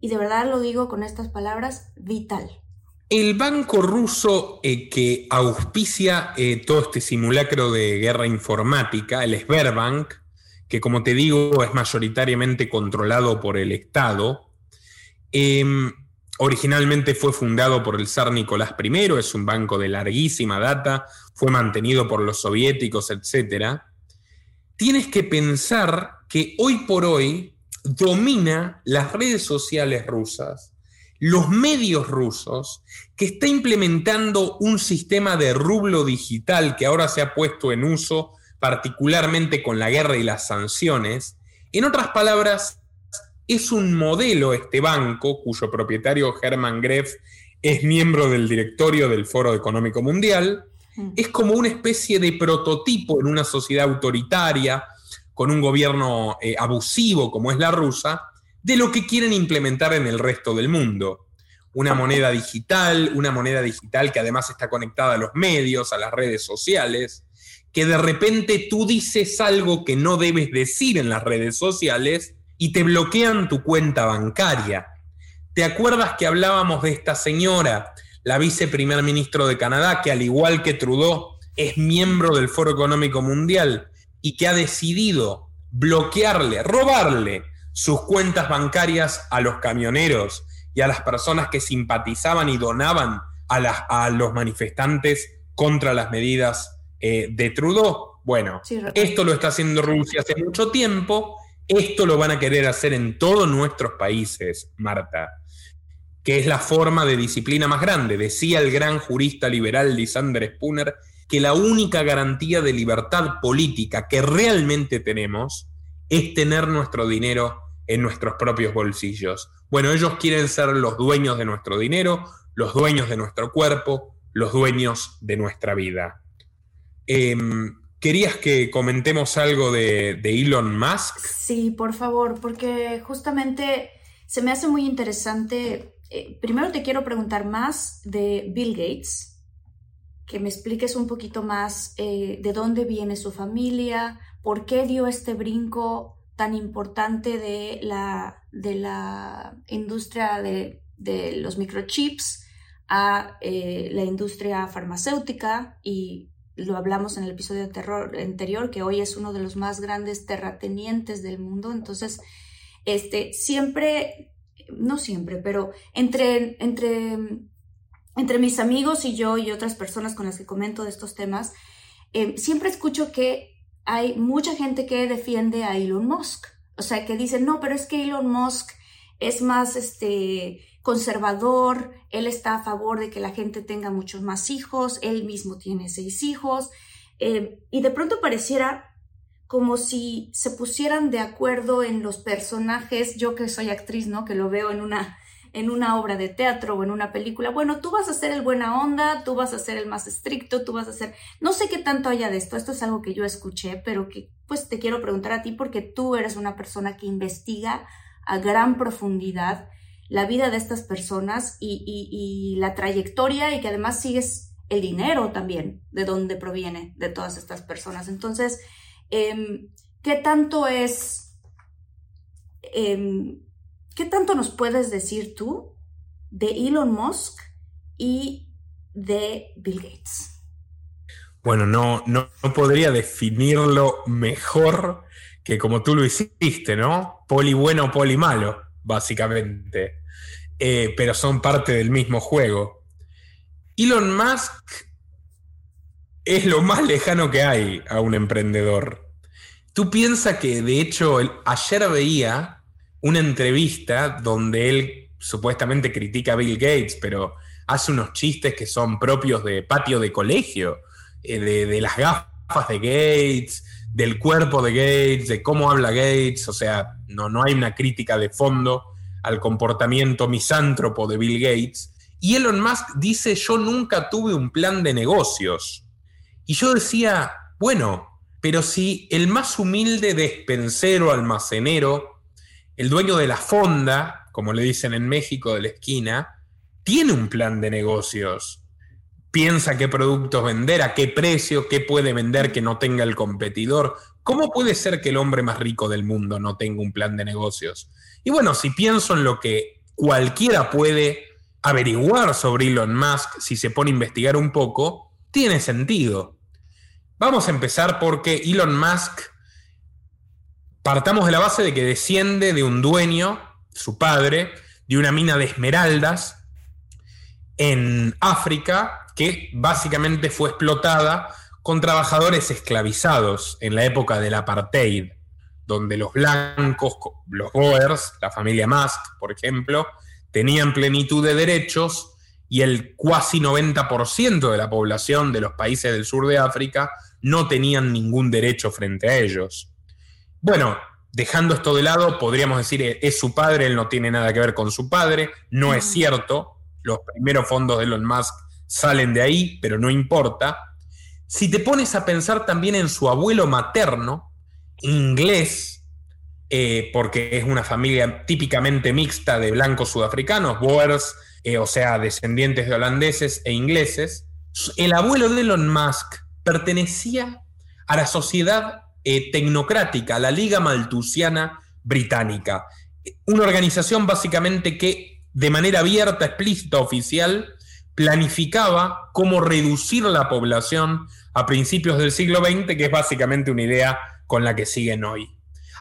y de verdad lo digo con estas palabras, vital. El banco ruso eh, que auspicia eh, todo este simulacro de guerra informática, el Sberbank, que como te digo es mayoritariamente controlado por el Estado, em, originalmente fue fundado por el zar Nicolás I, es un banco de larguísima data, fue mantenido por los soviéticos, etc. Tienes que pensar que hoy por hoy domina las redes sociales rusas los medios rusos, que está implementando un sistema de rublo digital que ahora se ha puesto en uso, particularmente con la guerra y las sanciones. En otras palabras, es un modelo este banco, cuyo propietario Hermann Greff es miembro del directorio del Foro Económico Mundial, mm. es como una especie de prototipo en una sociedad autoritaria, con un gobierno eh, abusivo como es la rusa, de lo que quieren implementar en el resto del mundo. Una moneda digital, una moneda digital que además está conectada a los medios, a las redes sociales, que de repente tú dices algo que no debes decir en las redes sociales y te bloquean tu cuenta bancaria. ¿Te acuerdas que hablábamos de esta señora, la viceprimer ministro de Canadá, que al igual que Trudeau es miembro del Foro Económico Mundial y que ha decidido bloquearle, robarle sus cuentas bancarias a los camioneros y a las personas que simpatizaban y donaban a, los manifestantes contra las medidas eh, de Trudeau. Bueno, esto lo está haciendo Rusia hace mucho tiempo, esto lo van a querer hacer en todos nuestros países, Marta, que es la forma de disciplina más grande. Decía el gran jurista liberal Lysander Spooner que la única garantía de libertad política que realmente tenemos es tener nuestro dinero en nuestros propios bolsillos. Bueno, ellos quieren ser los dueños de nuestro dinero, los dueños de nuestro cuerpo, los dueños de nuestra vida. Em, ¿Querías que comentemos algo de, Elon Musk? Sí, por favor, porque justamente se me hace muy interesante. Eh, primero te quiero preguntar más de Bill Gates, que me expliques un poquito más eh, de dónde viene su familia, por qué dio este brinco tan importante de la, de la industria de, los microchips a eh, la industria farmacéutica y lo hablamos en el episodio anterior, que hoy es uno de los más grandes terratenientes del mundo. Entonces, este, siempre, no siempre, pero entre, entre, entre mis amigos y yo y otras personas con las que comento de estos temas, eh, siempre escucho que hay mucha gente que defiende a Elon Musk. O sea, que dicen, no, pero es que Elon Musk es más, este, conservador, él está a favor de que la gente tenga muchos más hijos, él mismo tiene seis hijos, eh, y de pronto pareciera como si se pusieran de acuerdo en los personajes, yo que soy actriz, ¿no? Que lo veo en una, en una obra de teatro o en una película, bueno, tú vas a ser el buena onda, tú vas a ser el más estricto, tú vas a ser, no sé qué tanto haya de esto, esto es algo que yo escuché, pero que pues te quiero preguntar a ti porque tú eres una persona que investiga a gran profundidad la vida de estas personas y, la trayectoria y que además sigues el dinero también de dónde proviene de todas estas personas. Entonces, em, ¿qué tanto es, em, qué tanto nos puedes decir tú de Elon Musk y de Bill Gates? Bueno, no, no, podría definirlo mejor que como tú lo hiciste, ¿no? Poli bueno, poli malo básicamente, eh, pero son parte del mismo juego. Elon Musk es lo más lejano que hay a un emprendedor. Tú piensas que, de hecho, ayer veía una entrevista donde él supuestamente critica a Bill Gates, pero hace unos chistes que son propios de patio de colegio, eh, de, de las gafas de Gates, del cuerpo de Gates, de cómo habla Gates, o sea, no, no hay una crítica de fondo al comportamiento misántropo de Bill Gates. Y Elon Musk dice, yo nunca tuve un plan de negocios. Y yo decía, bueno, pero si el más humilde despensero, almacenero, el dueño de la fonda, como le dicen en México de la esquina, tiene un plan de negocios piensa qué productos vender, a qué precio, qué puede vender que no tenga el competidor. ¿Cómo puede ser que el hombre más rico del mundo no tenga un plan de negocios? Y bueno, si pienso en lo que cualquiera puede averiguar sobre Elon Musk, si se pone a investigar un poco, tiene sentido. Vamos a empezar porque Elon Musk, partamos de la base de que desciende de un dueño, su padre, de una mina de esmeraldas en África, que básicamente fue explotada con trabajadores esclavizados en la época del apartheid, donde los blancos, los Boers, la familia Musk, por ejemplo, tenían plenitud de derechos y el cuasi 90% de la población de los países del sur de África no tenían ningún derecho frente a ellos. Bueno, dejando esto de lado, podríamos decir, eh, es su padre, él no tiene nada que ver con su padre, no es cierto, los primeros fondos de Elon Musk salen de ahí, pero no importa. Si te pones a pensar también en su abuelo materno, inglés, eh, porque es una familia típicamente mixta de blancos sudafricanos, Boers, eh, o sea, descendientes de holandeses e ingleses, el abuelo de Elon Musk pertenecía a la sociedad eh, tecnocrática, la Liga Maltusiana Británica, una organización básicamente que de manera abierta, explícita, oficial, planificaba cómo reducir la población a principios del siglo XX, que es básicamente una idea con la que siguen hoy.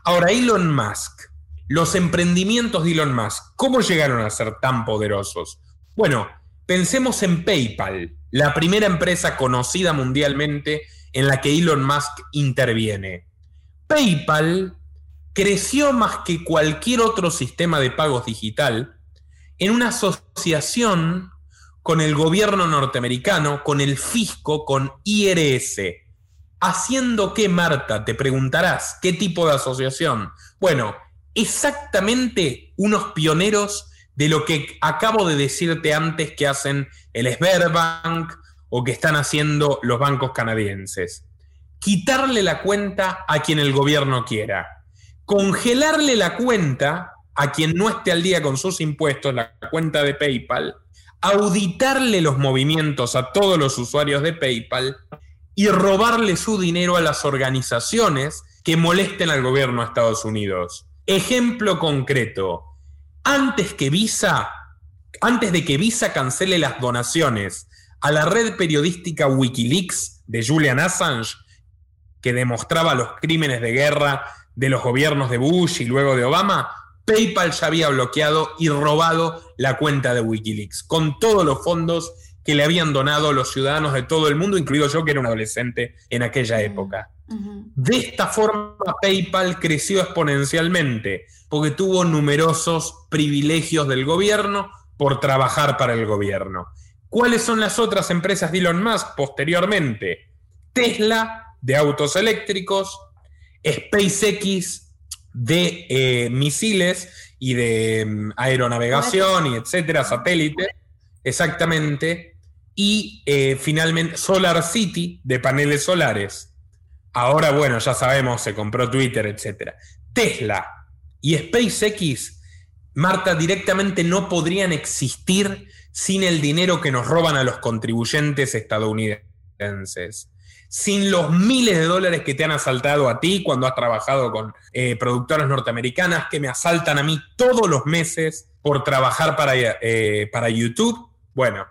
Ahora, Elon Musk, los emprendimientos de Elon Musk, ¿cómo llegaron a ser tan poderosos? Bueno, pensemos en PayPal, la primera empresa conocida mundialmente en la que Elon Musk interviene. PayPal creció más que cualquier otro sistema de pagos digital en una asociación con el gobierno norteamericano, con el fisco, con IRS. ¿Haciendo qué, Marta? Te preguntarás, ¿qué tipo de asociación? Bueno, exactamente unos pioneros de lo que acabo de decirte antes que hacen el Sberbank o que están haciendo los bancos canadienses. Quitarle la cuenta a quien el gobierno quiera. Congelarle la cuenta a quien no esté al día con sus impuestos, la cuenta de PayPal. Auditarle los movimientos a todos los usuarios de PayPal y robarle su dinero a las organizaciones que molesten al gobierno de Estados Unidos. Ejemplo concreto. Antes que Visa, antes de que Visa cancele las donaciones a la red periodística Wikileaks de Julian Assange, que demostraba los crímenes de guerra de los gobiernos de Bush y luego de Obama, PayPal ya había bloqueado y robado la cuenta de Wikileaks, con todos los fondos que le habían donado los ciudadanos de todo el mundo, incluido yo que era un adolescente en aquella época. De esta forma, PayPal creció exponencialmente, porque tuvo numerosos privilegios del gobierno por trabajar para el gobierno. ¿Cuáles son las otras empresas de Elon Musk posteriormente? Tesla, de autos eléctricos, SpaceX, de eh, misiles y de mm, aeronavegación y etcétera, satélites, exactamente, y eh, finalmente Solar City, de paneles solares. Ahora, bueno, ya sabemos, se compró Twitter, etcétera. Tesla y SpaceX, Marta, directamente no podrían existir sin el dinero que nos roban a los contribuyentes estadounidenses, sin los miles de dólares que te han asaltado a ti cuando has trabajado con eh, productoras norteamericanas, que me asaltan a mí todos los meses por trabajar para, eh, para YouTube. Bueno,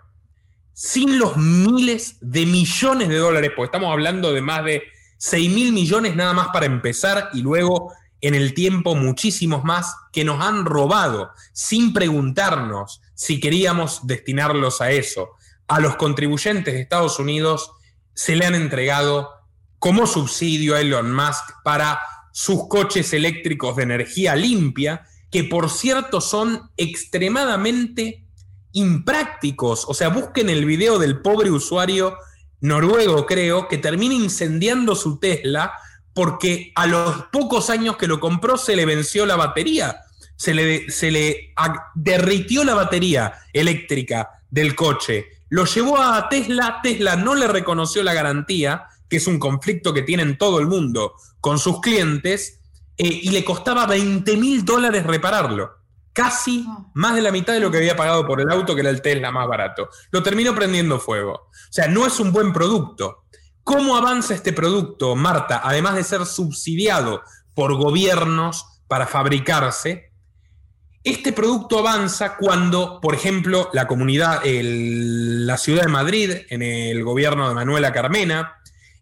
sin los miles de millones de dólares, porque estamos hablando de más de 6 mil millones nada más para empezar y luego en el tiempo muchísimos más que nos han robado sin preguntarnos si queríamos destinarlos a eso. A los contribuyentes de Estados Unidos se le han entregado como subsidio a Elon Musk para sus coches eléctricos de energía limpia, que por cierto son extremadamente imprácticos. O sea, busquen el video del pobre usuario noruego, creo, que termina incendiando su Tesla porque a los pocos años que lo compró se le venció la batería, se le, se le derritió la batería eléctrica del coche, lo llevó a Tesla, Tesla no le reconoció la garantía, que es un conflicto que tiene en todo el mundo con sus clientes, eh, y le costaba 20 mil dólares repararlo. Casi ah. más de la mitad de lo que había pagado por el auto, que era el Tesla más barato. Lo terminó prendiendo fuego. O sea, no es un buen producto. ¿Cómo avanza este producto, Marta? Además de ser subsidiado por gobiernos para fabricarse, este producto avanza cuando, por ejemplo, la comunidad, la ciudad de Madrid, en el gobierno de Manuela Carmena,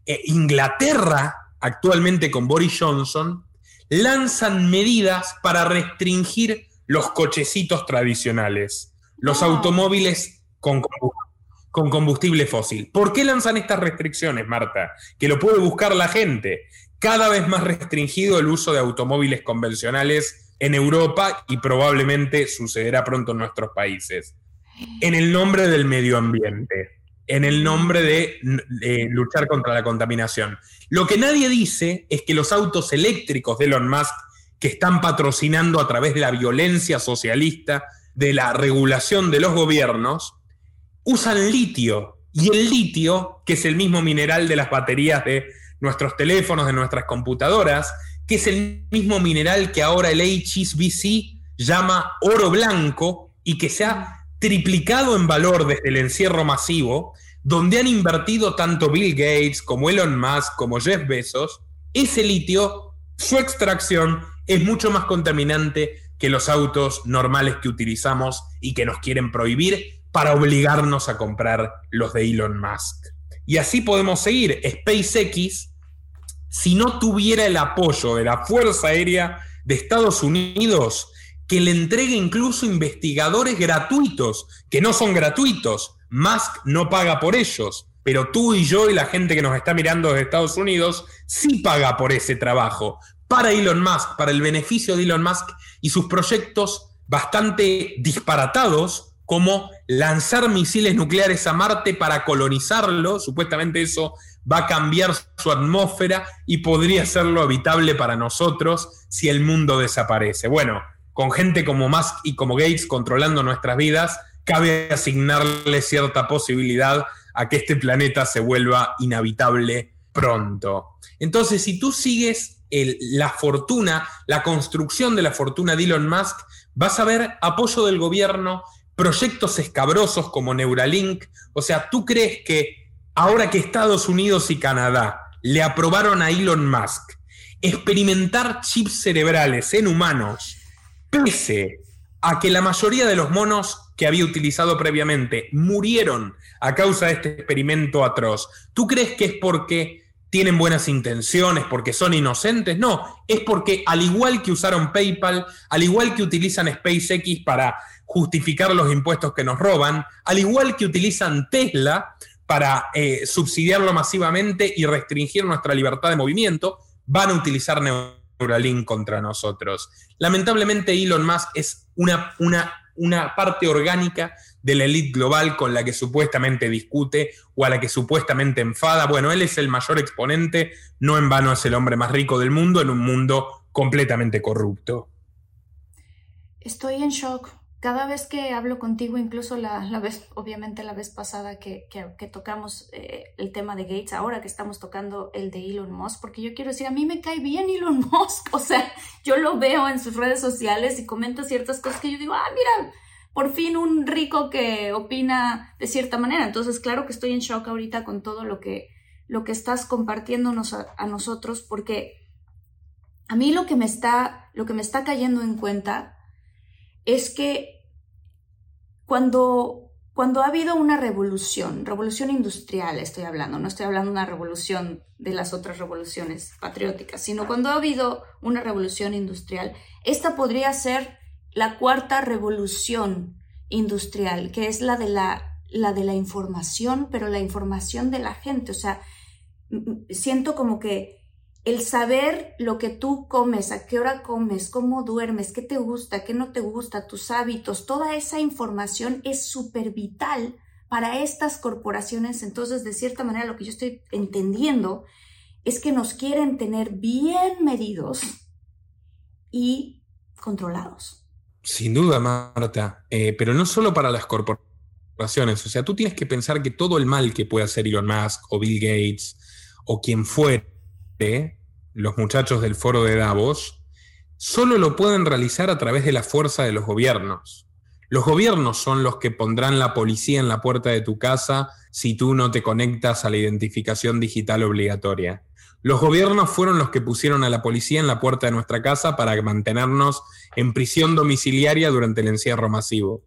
e Inglaterra, actualmente con Boris Johnson, lanzan medidas para restringir los cochecitos tradicionales, los automóviles con con combustible fósil. ¿Por qué lanzan estas restricciones, Marta? Que lo puede buscar la gente. Cada vez más restringido el uso de automóviles convencionales en Europa y probablemente sucederá pronto en nuestros países. En el nombre del medio ambiente, en el nombre de, luchar contra la contaminación. Lo que nadie dice es que los autos eléctricos de Elon Musk, que están patrocinando a través de la violencia socialista, de la regulación de los gobiernos, usan litio. Y el litio, que es el mismo mineral de las baterías de nuestros teléfonos, de nuestras computadoras, que es el mismo mineral que ahora el HSBC llama oro blanco y que se ha triplicado en valor desde el encierro masivo, donde han invertido tanto Bill Gates como Elon Musk como Jeff Bezos, ese litio, su extracción es mucho más contaminante que los autos normales que utilizamos y que nos quieren prohibir para obligarnos a comprar los de Elon Musk. Y así podemos seguir. SpaceX, si no tuviera el apoyo de la Fuerza Aérea de Estados Unidos, que le entregue incluso investigadores gratuitos, que no son gratuitos, Musk no paga por ellos, pero tú y yo y la gente que nos está mirando desde Estados Unidos sí paga por ese trabajo, para Elon Musk, para el beneficio de Elon Musk y sus proyectos bastante disparatados como lanzar misiles nucleares a Marte para colonizarlo, supuestamente eso va a cambiar su atmósfera y podría serlo habitable para nosotros si el mundo desaparece. Bueno, con gente como Musk y como Gates controlando nuestras vidas, cabe asignarle cierta posibilidad a que este planeta se vuelva inhabitable pronto. Entonces, si tú sigues la fortuna, la construcción de la fortuna de Elon Musk, vas a ver apoyo del gobierno, proyectos escabrosos como Neuralink. O sea, ¿tú crees que ahora que Estados Unidos y Canadá le aprobaron a Elon Musk experimentar chips cerebrales en humanos, pese a que la mayoría de los monos que había utilizado previamente murieron a causa de este experimento atroz, ¿tú crees que es porque tienen buenas intenciones, porque son inocentes. No, es porque al igual que usaron PayPal, al igual que utilizan SpaceX para justificar los impuestos que nos roban, al igual que utilizan Tesla para eh, subsidiarlo masivamente y restringir nuestra libertad de movimiento, van a utilizar Neuralink contra nosotros. Lamentablemente Elon Musk es una, una, una parte orgánica de la élite global con la que supuestamente discute o a la que supuestamente enfada. Bueno, él es el mayor exponente, no en vano es el hombre más rico del mundo en un mundo completamente corrupto. Estoy en shock. Cada vez que hablo contigo, incluso la, la vez, obviamente la vez pasada que, que, tocamos eh, el tema de Gates, ahora que estamos tocando el de Elon Musk, porque yo quiero decir, a mí me cae bien Elon Musk, o sea, yo lo veo en sus redes sociales y comenta ciertas cosas que yo digo, ah, mira, por fin un rico que opina de cierta manera. Entonces, claro que estoy en shock ahorita con todo lo que, lo que estás compartiéndonos a, nosotros, porque a mí lo que, me está, lo que me está cayendo en cuenta es que cuando, cuando ha habido una revolución, revolución industrial estoy hablando, no estoy hablando de una revolución de las otras revoluciones patrióticas, sino cuando ha habido una revolución industrial, esta podría ser la cuarta revolución industrial, que es la de la, la de la información, pero la información de la gente. O sea, siento como que el saber lo que tú comes, a qué hora comes, cómo duermes, qué te gusta, qué no te gusta, tus hábitos, toda esa información es súper vital para estas corporaciones. Entonces, de cierta manera, lo que yo estoy entendiendo es que nos quieren tener bien medidos y controlados. Sin duda, Marta, eh, pero no solo para las corporaciones, o sea, tú tienes que pensar que todo el mal que puede hacer Elon Musk o Bill Gates o quien los muchachos del foro de Davos, solo lo pueden realizar a través de la fuerza de los gobiernos. Los gobiernos son los que pondrán la policía en la puerta de tu casa si tú no te conectas a la identificación digital obligatoria. Los gobiernos fueron los que pusieron a la policía en la puerta de nuestra casa para mantenernos en prisión domiciliaria durante el encierro masivo.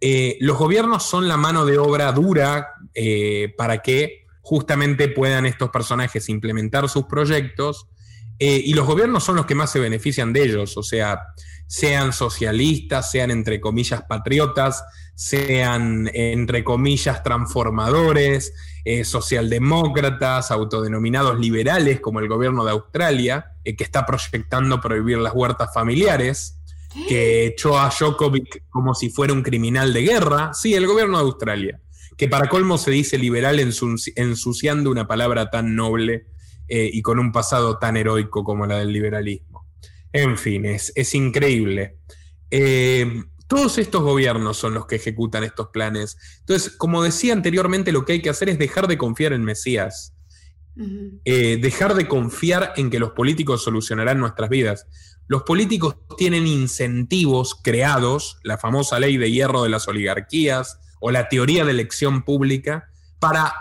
Eh, los gobiernos son la mano de obra dura eh, para que justamente puedan estos personajes implementar sus proyectos eh, y los gobiernos son los que más se benefician de ellos, o sea, sean socialistas, sean entre comillas patriotas, sean entre comillas transformadores, eh, socialdemócratas, autodenominados liberales, como el gobierno de Australia, eh, que está proyectando prohibir las huertas familiares, que echó a Djokovic como si fuera un criminal de guerra. Sí, el gobierno de Australia, que para colmo se dice liberal ensuciando una palabra tan noble eh, y con un pasado tan heroico como la del liberalismo. En fin, es, es increíble. Todos estos gobiernos son los que ejecutan estos planes. Entonces, como decía anteriormente, lo que hay que hacer es dejar de confiar en Mesías. Eh, dejar de confiar en que los políticos solucionarán nuestras vidas. Los políticos tienen incentivos creados, la famosa ley de hierro de las oligarquías o la teoría de elección pública, para,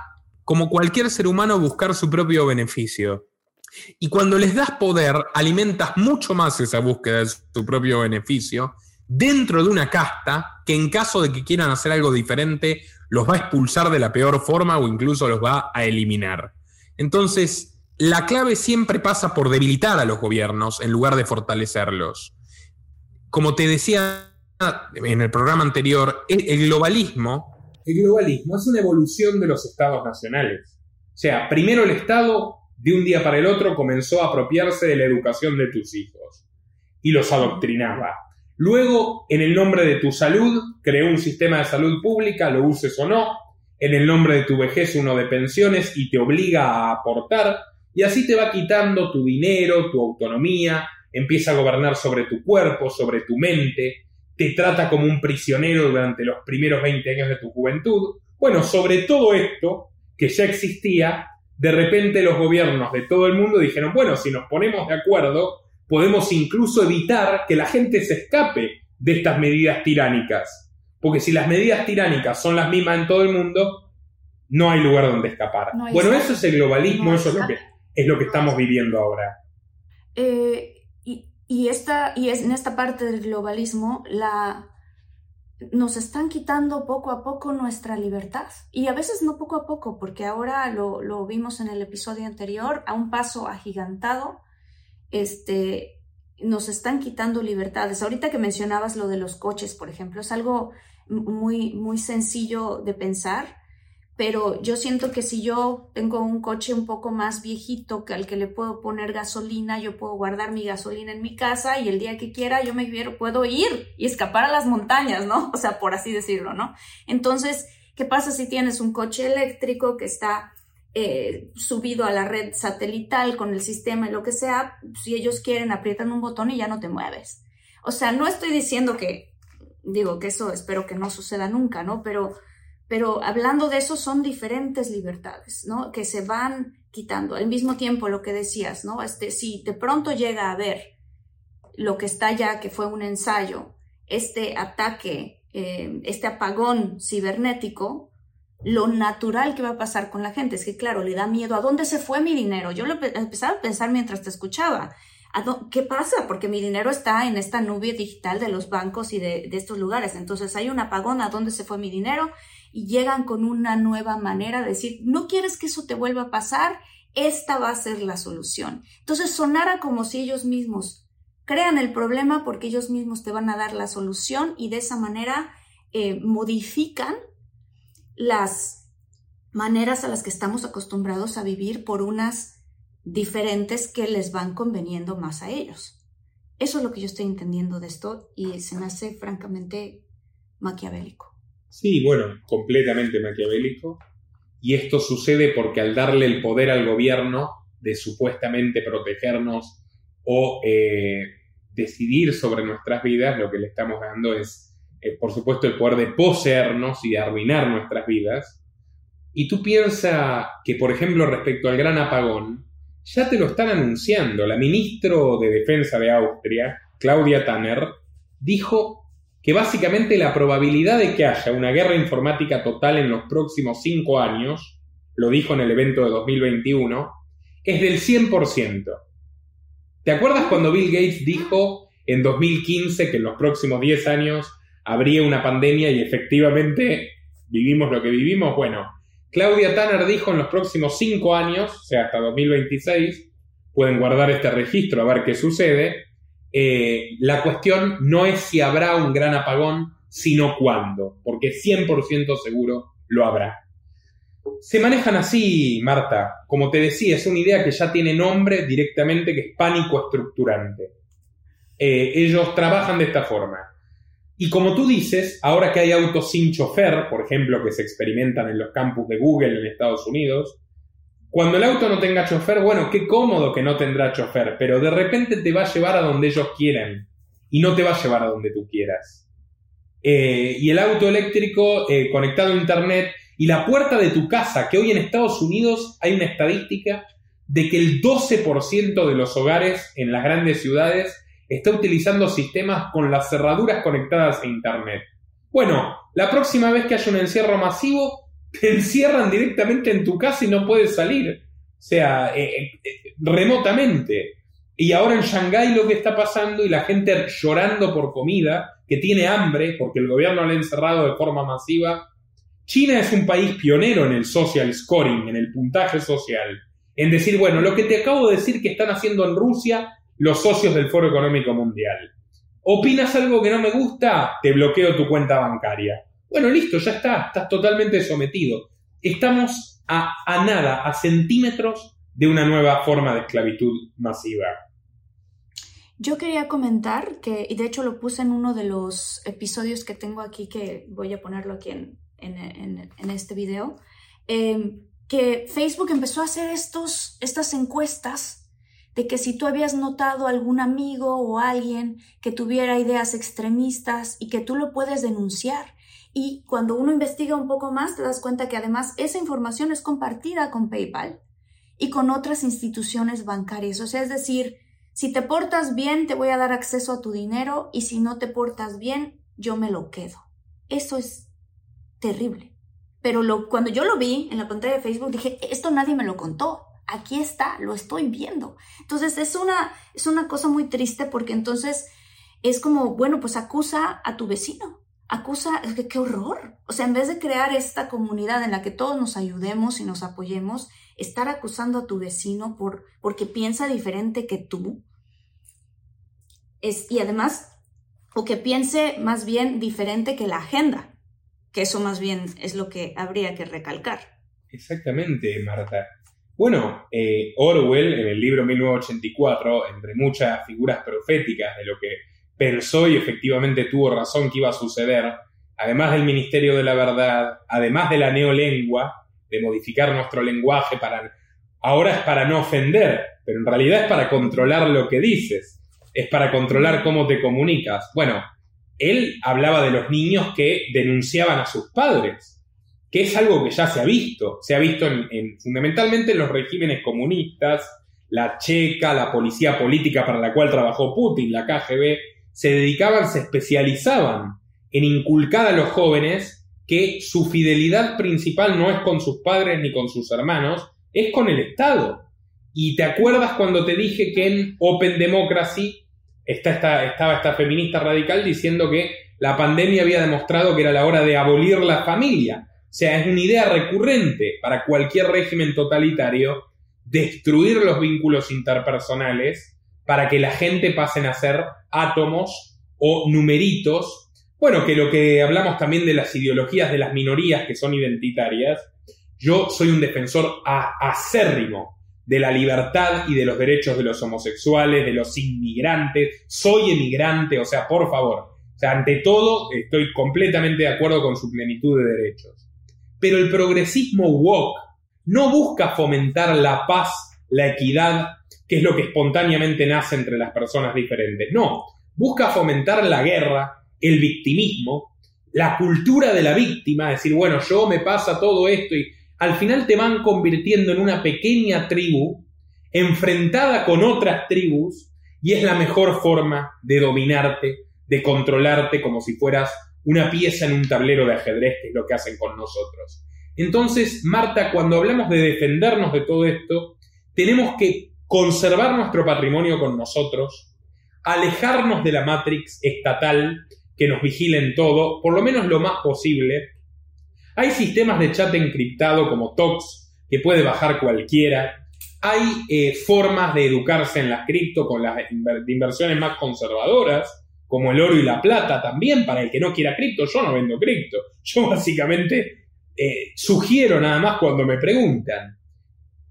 como cualquier ser humano, buscar su propio beneficio. Y cuando les das poder, alimentas mucho más esa búsqueda de su propio beneficio dentro de una casta que en caso de que quieran hacer algo diferente, los va a expulsar de la peor forma o incluso los va a eliminar. Entonces, la clave siempre pasa por debilitar a los gobiernos en lugar de fortalecerlos. Como te decía en el programa anterior, el globalismo... El globalismo es una evolución de los estados nacionales. O sea, primero el Estado, de un día para el otro, comenzó a apropiarse de la educación de tus hijos y los adoctrinaba. Luego, en el nombre de tu salud, creó un sistema de salud pública, lo uses o no. En el nombre de tu vejez, uno de pensiones y te obliga a aportar. Y así te va quitando tu dinero, tu autonomía, empieza a gobernar sobre tu cuerpo, sobre tu mente. Te trata como un prisionero durante los primeros 20 años de tu juventud. Bueno, sobre todo esto, que ya existía, de repente los gobiernos de todo el mundo dijeron, bueno, si nos ponemos de acuerdo, podemos incluso evitar que la gente se escape de estas medidas tiránicas. Porque si las medidas tiránicas son las mismas en todo el mundo, no hay lugar donde escapar. bueno, eso es el globalismo, eso es lo, que, es lo que estamos viviendo ahora. Eh, y, esta, y es, en esta parte del globalismo, la, nos están quitando poco a poco nuestra libertad. Y a veces no poco a poco, porque ahora lo, lo vimos en el episodio anterior, a un paso agigantado, este, nos están quitando libertades. Ahorita que mencionabas lo de los coches, por ejemplo, es algo muy, muy sencillo de pensar, pero yo siento que si yo tengo un coche un poco más viejito que al que le puedo poner gasolina, yo puedo guardar mi gasolina en mi casa y el día que quiera yo me puedo ir y escapar a las montañas, ¿no? O sea, por así decirlo, ¿no? Entonces, ¿qué pasa si tienes un coche eléctrico que está eh, subido a la red satelital con el sistema y lo que sea? Si ellos quieren, aprietan un botón y ya no te mueves. O sea, no estoy diciendo que, digo que eso espero que no suceda nunca, ¿no? Pero pero hablando de eso son diferentes libertades, ¿no? Que se van quitando. Al mismo tiempo, lo que decías, ¿no? Este, si de pronto llega a ver lo que está ya, que fue un ensayo, este ataque, eh, este apagón cibernético, lo natural que va a pasar con la gente es que, claro, le da miedo. ¿A dónde se fue mi dinero? Yo lo empezaba a pensar mientras te escuchaba. ¿Qué pasa? Porque mi dinero está en esta nube digital de los bancos y de, de estos lugares. Entonces hay un apagón. ¿A dónde se fue mi dinero? Y llegan con una nueva manera de decir, no quieres que eso te vuelva a pasar, esta va a ser la solución. Entonces sonara como si ellos mismos crean el problema porque ellos mismos te van a dar la solución y de esa manera eh, modifican las maneras a las que estamos acostumbrados a vivir por unas diferentes que les van conveniendo más a ellos. Eso es lo que yo estoy entendiendo de esto y se me hace francamente maquiavélico. Sí, bueno, completamente maquiavélico. Y esto sucede porque al darle el poder al gobierno de supuestamente protegernos o eh, decidir sobre nuestras vidas, lo que le estamos dando es, eh, por supuesto, el poder de poseernos y de arruinar nuestras vidas. Y tú piensas que, por ejemplo, respecto al gran apagón, ya te lo están anunciando. La ministra de Defensa de Austria, Claudia Tanner, dijo que básicamente la probabilidad de que haya una guerra informática total en los próximos cinco años, lo dijo en el evento de 2021, es del 100%. ¿Te acuerdas cuando Bill Gates dijo en 2015 que en los próximos 10 años habría una pandemia y efectivamente vivimos lo que vivimos? Bueno, Claudia Tanner dijo en los próximos 5 años, o sea, hasta 2026, pueden guardar este registro a ver qué sucede, eh, la cuestión no es si habrá un gran apagón, sino cuándo, porque 100% seguro lo habrá. Se manejan así, Marta. Como te decía, es una idea que ya tiene nombre directamente, que es pánico estructurante. Eh, ellos trabajan de esta forma. Y como tú dices, ahora que hay autos sin chofer, por ejemplo, que se experimentan en los campus de Google en Estados Unidos, cuando el auto no tenga chofer, bueno, qué cómodo que no tendrá chofer, pero de repente te va a llevar a donde ellos quieren y no te va a llevar a donde tú quieras. Eh, y el auto eléctrico eh, conectado a Internet y la puerta de tu casa, que hoy en Estados Unidos hay una estadística de que el 12% de los hogares en las grandes ciudades está utilizando sistemas con las cerraduras conectadas a Internet. Bueno, la próxima vez que haya un encierro masivo, te encierran directamente en tu casa y no puedes salir. O sea, eh, eh, remotamente. Y ahora en Shanghái lo que está pasando y la gente llorando por comida, que tiene hambre porque el gobierno le ha encerrado de forma masiva. China es un país pionero en el social scoring, en el puntaje social. En decir, bueno, lo que te acabo de decir que están haciendo en Rusia los socios del Foro Económico Mundial. ¿Opinas algo que no me gusta? Te bloqueo tu cuenta bancaria. Bueno, listo, ya está, estás totalmente sometido. Estamos a, nada, a centímetros de una nueva forma de esclavitud masiva. Yo quería comentar que, y de hecho lo puse en uno de los episodios que tengo aquí, que voy a ponerlo aquí en, este video, em, que Facebook empezó a hacer estos, estas encuestas de que si tú habías notado algún amigo o alguien que tuviera ideas extremistas y que tú lo puedes denunciar. Y cuando uno investiga un poco más, te das cuenta que además esa información es compartida con PayPal y con otras instituciones bancarias. O sea, es decir, si te portas bien, te voy a dar acceso a tu dinero y si no te portas bien, yo me lo quedo. Eso es terrible. Pero cuando yo lo vi en la pantalla de Facebook, dije, esto nadie me lo contó. Aquí está, lo estoy viendo. Entonces es una, es una cosa muy triste porque entonces es como, bueno, pues acusa a tu vecino. Acusa, qué horror. O sea, en vez de crear esta comunidad en la que todos nos ayudemos y nos apoyemos, estar acusando a tu vecino por, porque piensa diferente que tú. Es, y además, o que piense más bien diferente que la agenda, que eso más bien es lo que habría que recalcar. Exactamente, Marta. Bueno, eh, Orwell en el libro 1984, entre muchas figuras proféticas de lo que pensó y efectivamente tuvo razón que iba a suceder, además del Ministerio de la Verdad, además de la neolengua, de modificar nuestro lenguaje para... Ahora es para no ofender, pero en realidad es para controlar lo que dices, es para controlar cómo te comunicas. Bueno, él hablaba de los niños que denunciaban a sus padres que es algo que ya se ha visto, se ha visto en, fundamentalmente en los regímenes comunistas, la checa, la policía política para la cual trabajó Putin, la KGB, se dedicaban, se especializaban en inculcar a los jóvenes que su fidelidad principal no es con sus padres ni con sus hermanos, es con el Estado. Y te acuerdas cuando te dije que en Open Democracy está estaba esta feminista radical diciendo que la pandemia había demostrado que era la hora de abolir la familia. O sea, es una idea recurrente para cualquier régimen totalitario destruir los vínculos interpersonales para que la gente pasen a ser átomos o numeritos. Bueno, que lo que hablamos también de las ideologías de las minorías que son identitarias, yo soy un defensor acérrimo de la libertad y de los derechos de los homosexuales, de los inmigrantes, soy emigrante, o sea, por favor, ante todo estoy completamente de acuerdo con su plenitud de derechos. Pero el progresismo woke no busca fomentar la paz, la equidad, que es lo que espontáneamente nace entre las personas diferentes. No, busca fomentar la guerra, el victimismo, la cultura de la víctima, decir, bueno, yo me pasa todo esto y al final te van convirtiendo en una pequeña tribu enfrentada con otras tribus y es la mejor forma de dominarte, de controlarte como si fueras una pieza en un tablero de ajedrez, que es lo que hacen con nosotros. Entonces, Marta, cuando hablamos de defendernos de todo esto, tenemos que conservar nuestro patrimonio con nosotros, alejarnos de la Matrix estatal que nos vigile en todo, por lo menos lo más posible. Hay sistemas de chat encriptado como TOX que puede bajar cualquiera. Hay eh, formas de educarse en las cripto con las inversiones más conservadoras como el oro y la plata también, para el que no quiera cripto, yo no vendo cripto. Yo básicamente eh, sugiero nada más cuando me preguntan.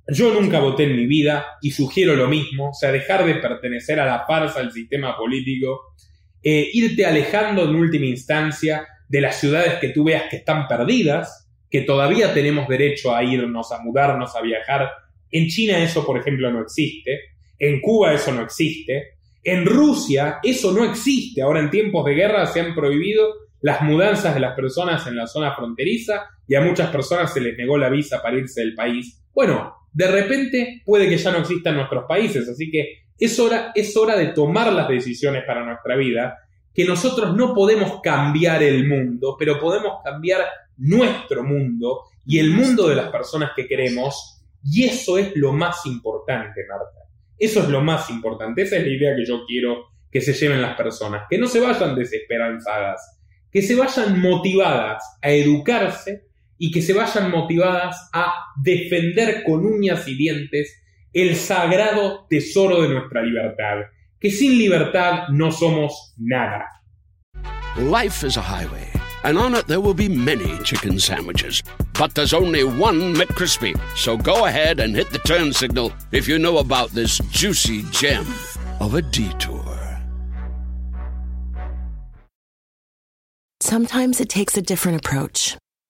Yo nunca voté en mi vida y sugiero lo mismo, o sea, dejar de pertenecer a la farsa del sistema político, eh, irte alejando en última instancia de las ciudades que tú veas que están perdidas, que todavía tenemos derecho a irnos, a mudarnos, a viajar. En China eso, por ejemplo, no existe, en Cuba eso no existe, en Rusia eso no existe. Ahora en tiempos de guerra se han prohibido las mudanzas de las personas en la zona fronteriza y a muchas personas se les negó la visa para irse del país. Bueno, de repente puede que ya no existan nuestros países, así que es hora, es hora de tomar las decisiones para nuestra vida, que nosotros no podemos cambiar el mundo, pero podemos cambiar nuestro mundo y el mundo de las personas que queremos, y eso es lo más importante, Marta. Eso es lo más importante, esa es la idea que yo quiero que se lleven las personas, que no se vayan desesperanzadas, que se vayan motivadas a educarse y que se vayan motivadas a defender con uñas y dientes el sagrado tesoro de nuestra libertad, que sin libertad no somos nada. Life is a highway. and on it there will be many chicken sandwiches. But there's only one McCrispy. So go ahead and hit the turn signal if you know about this juicy gem of a detour. Sometimes it takes a different approach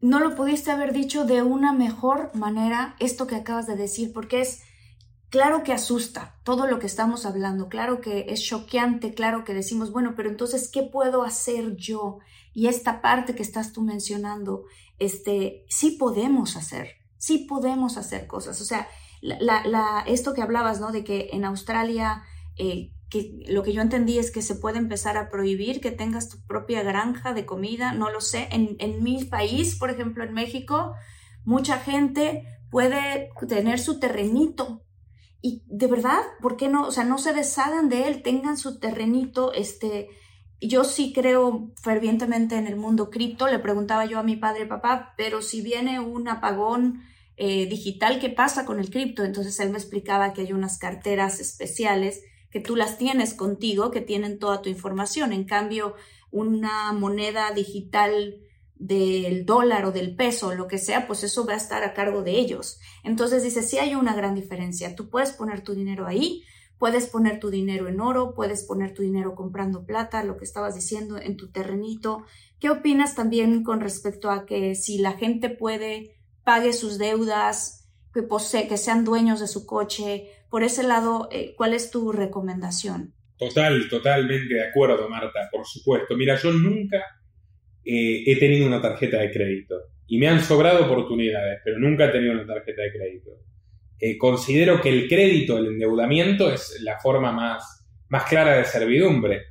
no lo pudiste haber dicho de una mejor manera esto que acabas de decir, porque es claro que asusta todo lo que estamos hablando, claro que es choqueante, claro que decimos, bueno, pero entonces, ¿qué puedo hacer yo? Y esta parte que estás tú mencionando, este, sí podemos hacer, sí podemos hacer cosas. O sea, la, esto que hablabas, ¿no? De que en Australia, eh, que lo que yo entendí es que se puede empezar a prohibir que tengas tu propia granja de comida, no lo sé. En, en mi país, por ejemplo, en México, mucha gente puede tener su terrenito y de verdad, ¿por qué no? O sea, no se deshagan de él, tengan su terrenito, este, yo sí creo fervientemente en el mundo cripto, le preguntaba yo a mi padre, papá, pero si viene un apagón eh, digital, ¿qué pasa con el cripto? Entonces él me explicaba que hay unas carteras especiales que tú las tienes contigo, que tienen toda tu información. En cambio, una moneda digital del dólar o del peso, lo que sea, pues eso va a estar a cargo de ellos. Entonces dice, sí hay una gran diferencia. Tú puedes poner tu dinero ahí, puedes poner tu dinero en oro, puedes poner tu dinero comprando plata, lo que estabas diciendo en tu terrenito. ¿Qué opinas también con respecto a que si la gente puede, pague sus deudas, que posee, que sean dueños de su coche? Por ese lado, eh, ¿cuál es tu recomendación? Total, totalmente de acuerdo, Marta, por supuesto. Mira, yo nunca eh, he tenido una tarjeta de crédito y me han sobrado oportunidades, pero nunca he tenido una tarjeta de crédito. Eh, considero que el crédito, el endeudamiento, es la forma más, más clara de servidumbre.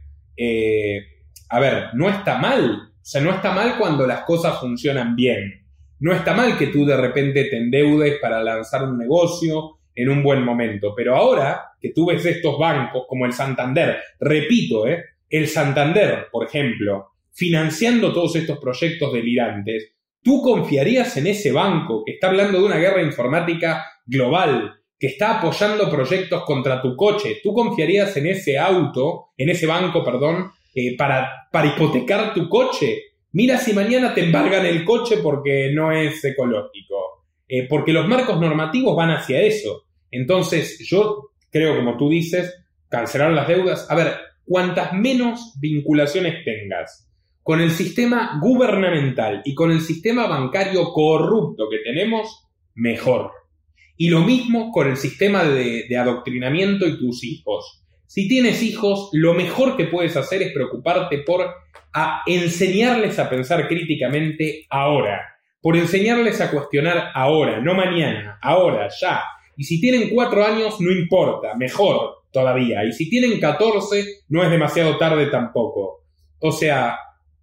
A ver, no está mal, o sea, no está mal cuando las cosas funcionan bien. No está mal que tú de repente te endeudes para lanzar un negocio en un buen momento, pero ahora que tú ves estos bancos como el Santander, repito, el Santander, por ejemplo, financiando todos estos proyectos delirantes, ¿tú confiarías en ese banco que está hablando de una guerra informática global, que está apoyando proyectos contra tu coche? ¿Tú confiarías en ese auto, en ese banco, perdón, eh, para, para hipotecar tu coche? Mira si mañana te embargan el coche porque no es ecológico. Eh, porque los marcos normativos van hacia eso. Entonces, yo creo, como tú dices, cancelar las deudas. A ver, cuantas menos vinculaciones tengas con el sistema gubernamental y con el sistema bancario corrupto que tenemos, mejor. Y lo mismo con el sistema de, adoctrinamiento y tus hijos. Si tienes hijos, lo mejor que puedes hacer es preocuparte por enseñarles a pensar críticamente ahora, por enseñarles a cuestionar ahora, no mañana, ahora, ya. Y si tienen cuatro años, no importa, mejor todavía. Y si tienen catorce, no es demasiado tarde tampoco. O sea,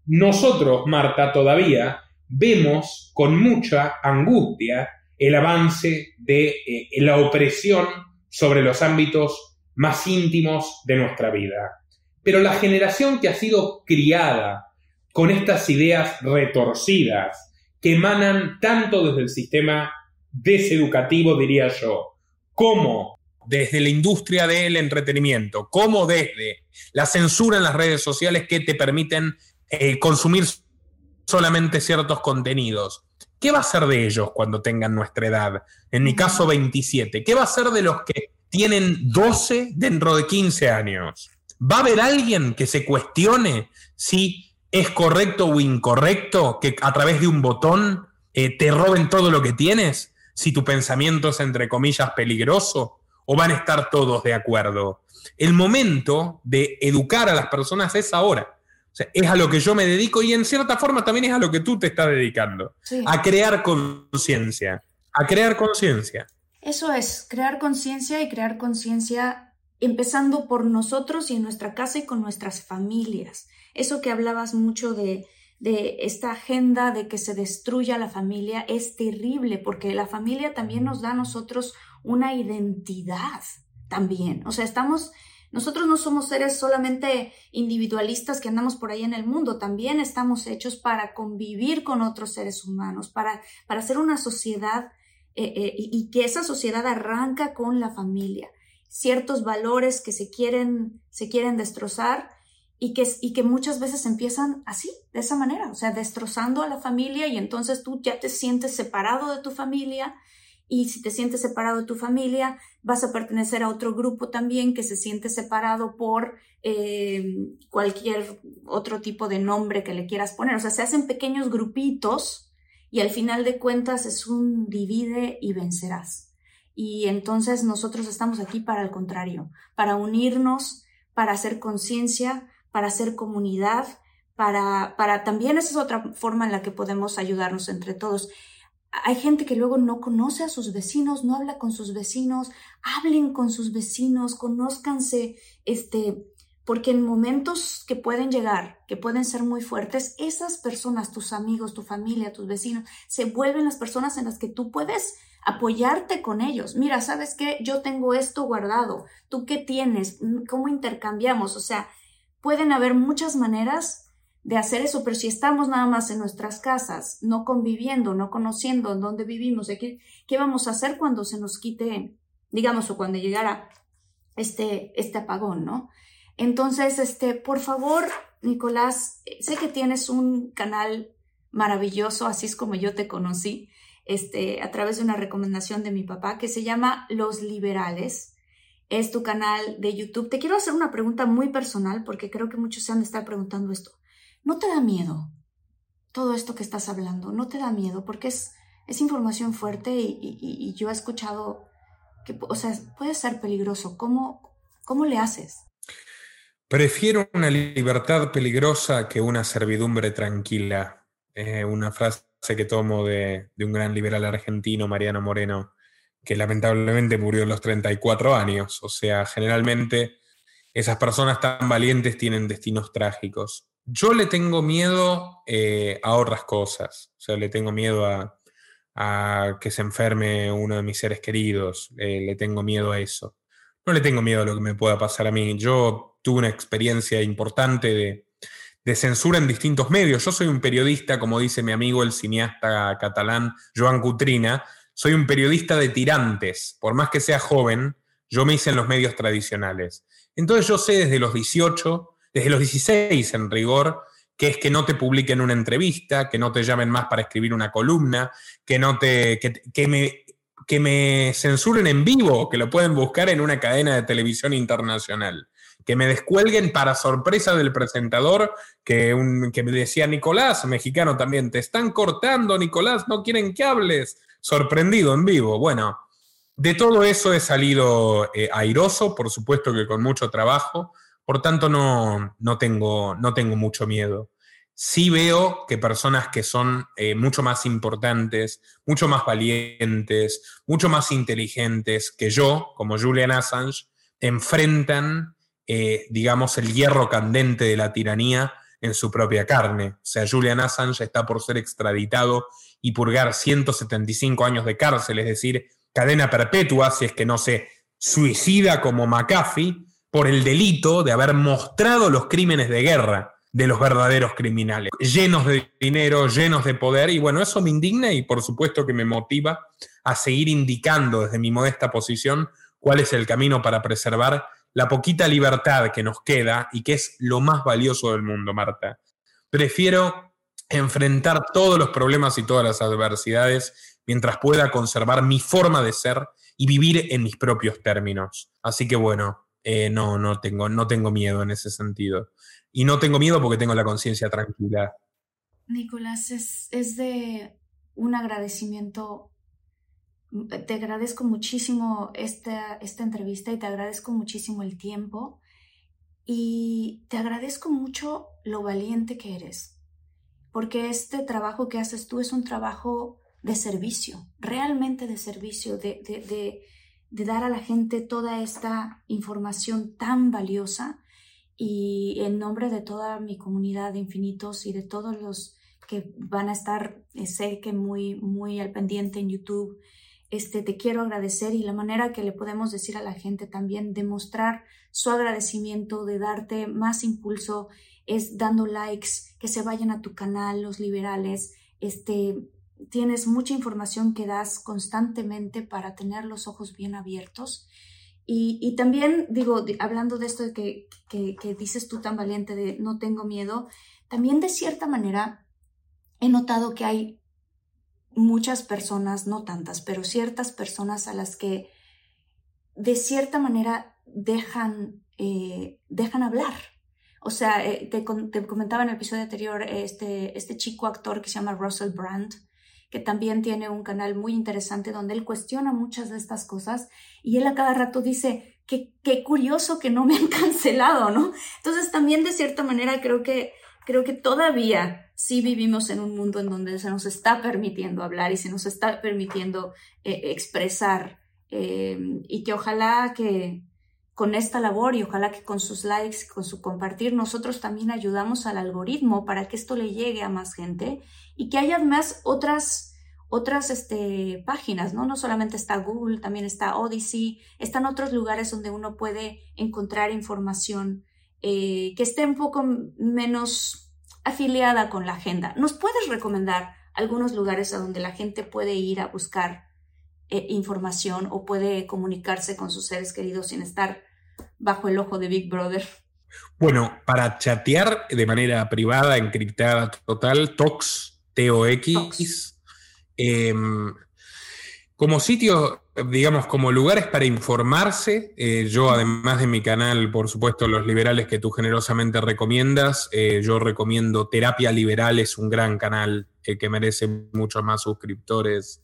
nosotros, Marta, todavía vemos con mucha angustia el avance de eh, la opresión sobre los ámbitos más íntimos de nuestra vida. Pero la generación que ha sido criada con estas ideas retorcidas, que emanan tanto desde el sistema deseducativo, diría yo, como desde la industria del entretenimiento, como desde la censura en las redes sociales que te permiten eh, consumir solamente ciertos contenidos. ¿Qué va a ser de ellos cuando tengan nuestra edad? En mi caso, 27. ¿Qué va a ser de los que tienen 12 dentro de 15 años? ¿Va a haber alguien que se cuestione si es correcto o incorrecto que a través de un botón eh, te roben todo lo que tienes? Si tu pensamiento es, entre comillas, peligroso, o van a estar todos de acuerdo. El momento de educar a las personas es ahora es a lo que yo me dedico y en cierta forma también es a lo que tú te estás dedicando. A crear conciencia. A crear conciencia. Eso es, crear conciencia y crear conciencia empezando por nosotros y en nuestra casa y con nuestras familias. Eso que hablabas mucho de, de esta agenda de que se destruya la familia es terrible porque la familia también nos da a nosotros una identidad también. O sea, estamos nosotros no somos seres solamente individualistas que andamos por ahí en el mundo, también estamos hechos para convivir con otros seres humanos, para, para hacer una sociedad eh, eh, y que esa sociedad arranca con la familia. ciertos valores que se quieren, se quieren destrozar y que, y que muchas veces empiezan así, de esa manera, o sea, destrozando a la familia y entonces tú ya te sientes separado de tu familia y si te sientes separado de tu familia, vas a pertenecer a otro grupo también que se siente separado por eh, cualquier otro tipo de nombre que le quieras poner. O sea, se hacen pequeños grupitos y al final de cuentas es un divide y vencerás. Y entonces nosotros estamos aquí para el contrario, para unirnos, para hacer conciencia, para hacer comunidad, para, para también esa es otra forma en la que podemos ayudarnos entre todos. Hay gente que luego no conoce a sus vecinos, no habla con sus vecinos, hablen con sus vecinos, conózcanse, este, porque en momentos que pueden llegar, que pueden ser muy fuertes, esas personas, tus amigos, tu familia, tus vecinos, se vuelven las personas en las que tú puedes apoyarte con ellos. Mira, ¿sabes qué? Yo tengo esto guardado. ¿Tú qué tienes? ¿Cómo intercambiamos? O sea, Pueden haber muchas maneras de hacer eso, pero si estamos nada más en nuestras casas, no conviviendo, no conociendo en dónde vivimos, ¿qué, qué vamos a hacer cuando se nos quite, digamos, o cuando llegara este, este apagón, ¿no? Entonces, este, por favor, Nicolás, sé que tienes un canal maravilloso, así es como yo te conocí, este, a través de una recomendación de mi papá, que se llama Los Liberales es tu canal de YouTube. Te quiero hacer una pregunta muy personal porque creo que muchos se han de estar preguntando esto. ¿No te da miedo todo esto que estás hablando? ¿No te da miedo? Porque es, es información fuerte y, yo he escuchado que, o sea, puede ser peligroso. ¿Cómo, cómo le haces? Prefiero una libertad peligrosa que una servidumbre tranquila. Eh, una frase que tomo de, de un gran liberal argentino, Mariano Moreno que lamentablemente murió a los 34 años. O sea, generalmente esas personas tan valientes tienen destinos trágicos. Yo le tengo miedo eh, a otras cosas. O sea, le tengo miedo a, que se enferme uno de mis seres queridos. Eh, le tengo miedo a eso. No le tengo miedo a lo que me pueda pasar a mí. Yo tuve una experiencia importante de, de censura en distintos medios. Yo soy un periodista, como dice mi amigo el cineasta catalán Joan Cutrina, soy un periodista de tirantes. Por más que sea joven, yo me hice en los medios tradicionales. Entonces yo sé desde los 18, desde los 16 en rigor, que es que no te publiquen una entrevista, que no te llamen más para escribir una columna, que no te que, me que me censuren en vivo, que lo pueden buscar en una cadena de televisión internacional, que me descuelguen para sorpresa del presentador, que, un, que me decía Nicolás, mexicano también, te están cortando, Nicolás, no quieren que hables sorprendido en vivo. Bueno, de todo eso he salido eh, airoso, por supuesto que con mucho trabajo, por tanto no, no, tengo, no tengo mucho miedo. Sí veo que personas que son eh, mucho más importantes, mucho más valientes, mucho más inteligentes que yo, como Julian Assange, enfrentan, eh, digamos, el hierro candente de la tiranía en su propia carne. O sea, Julian Assange está por ser extraditado y purgar 175 años de cárcel, es decir, cadena perpetua, si es que no se suicida como McAfee, por el delito de haber mostrado los crímenes de guerra de los verdaderos criminales, llenos de dinero, llenos de poder, y bueno, eso me indigna y por supuesto que me motiva a seguir indicando desde mi modesta posición cuál es el camino para preservar la poquita libertad que nos queda y que es lo más valioso del mundo, Marta. Prefiero enfrentar todos los problemas y todas las adversidades mientras pueda conservar mi forma de ser y vivir en mis propios términos. Así que bueno, eh, no, no tengo, no tengo miedo en ese sentido. Y no tengo miedo porque tengo la conciencia tranquila. Nicolás, es, es de un agradecimiento. Te agradezco muchísimo esta, esta entrevista y te agradezco muchísimo el tiempo y te agradezco mucho lo valiente que eres porque este trabajo que haces tú es un trabajo de servicio, realmente de servicio, de, de, de, dar a la gente toda esta información tan valiosa. Y en nombre de toda mi comunidad de infinitos y de todos los que van a estar, eh, sé que muy, muy al pendiente en YouTube, este, te quiero agradecer y la manera que le podemos decir a la gente también, demostrar su agradecimiento, de darte más impulso es dando likes, que se vayan a tu canal, los liberales, este, tienes mucha información que das constantemente para tener los ojos bien abiertos Y, también digo, hablando de esto de que, que dices tú tan valiente de no tengo miedo, también de cierta manera he notado que hay muchas personas, no tantas, pero ciertas personas a las que de cierta manera dejan, eh, dejan hablar. O sea, eh, te, comentaba en el episodio anterior este, este chico actor que se llama Russell Brand, que también tiene un canal muy interesante donde él cuestiona muchas de estas cosas y él a cada rato dice, qué, qué curioso que no me han cancelado, ¿no? Entonces también de cierta manera creo que, creo que todavía sí vivimos en un mundo en donde se nos está permitiendo hablar y se nos está permitiendo eh, expresar eh, y que ojalá que con esta labor y ojalá que con sus likes, con su compartir, nosotros también ayudamos al algoritmo para que esto le llegue a más gente y que haya más otras, otras este, páginas, ¿no? No solamente está Google, también está Odyssey, están otros lugares donde uno puede encontrar información eh, que esté un poco menos afiliada con la agenda. ¿Nos puedes recomendar algunos lugares a donde la gente puede ir a buscar eh, información o puede comunicarse con sus seres queridos sin estar bajo el ojo de Big Brother? Bueno, para chatear de manera privada, encriptada total, Tox, T-O-X. Em, como sitio digamos, como lugares para informarse. Eh, yo, además de mi canal, por supuesto, Los Liberales que tú generosamente recomiendas, eh, yo recomiendo Terapia Liberal, es un gran canal que merece muchos más suscriptores.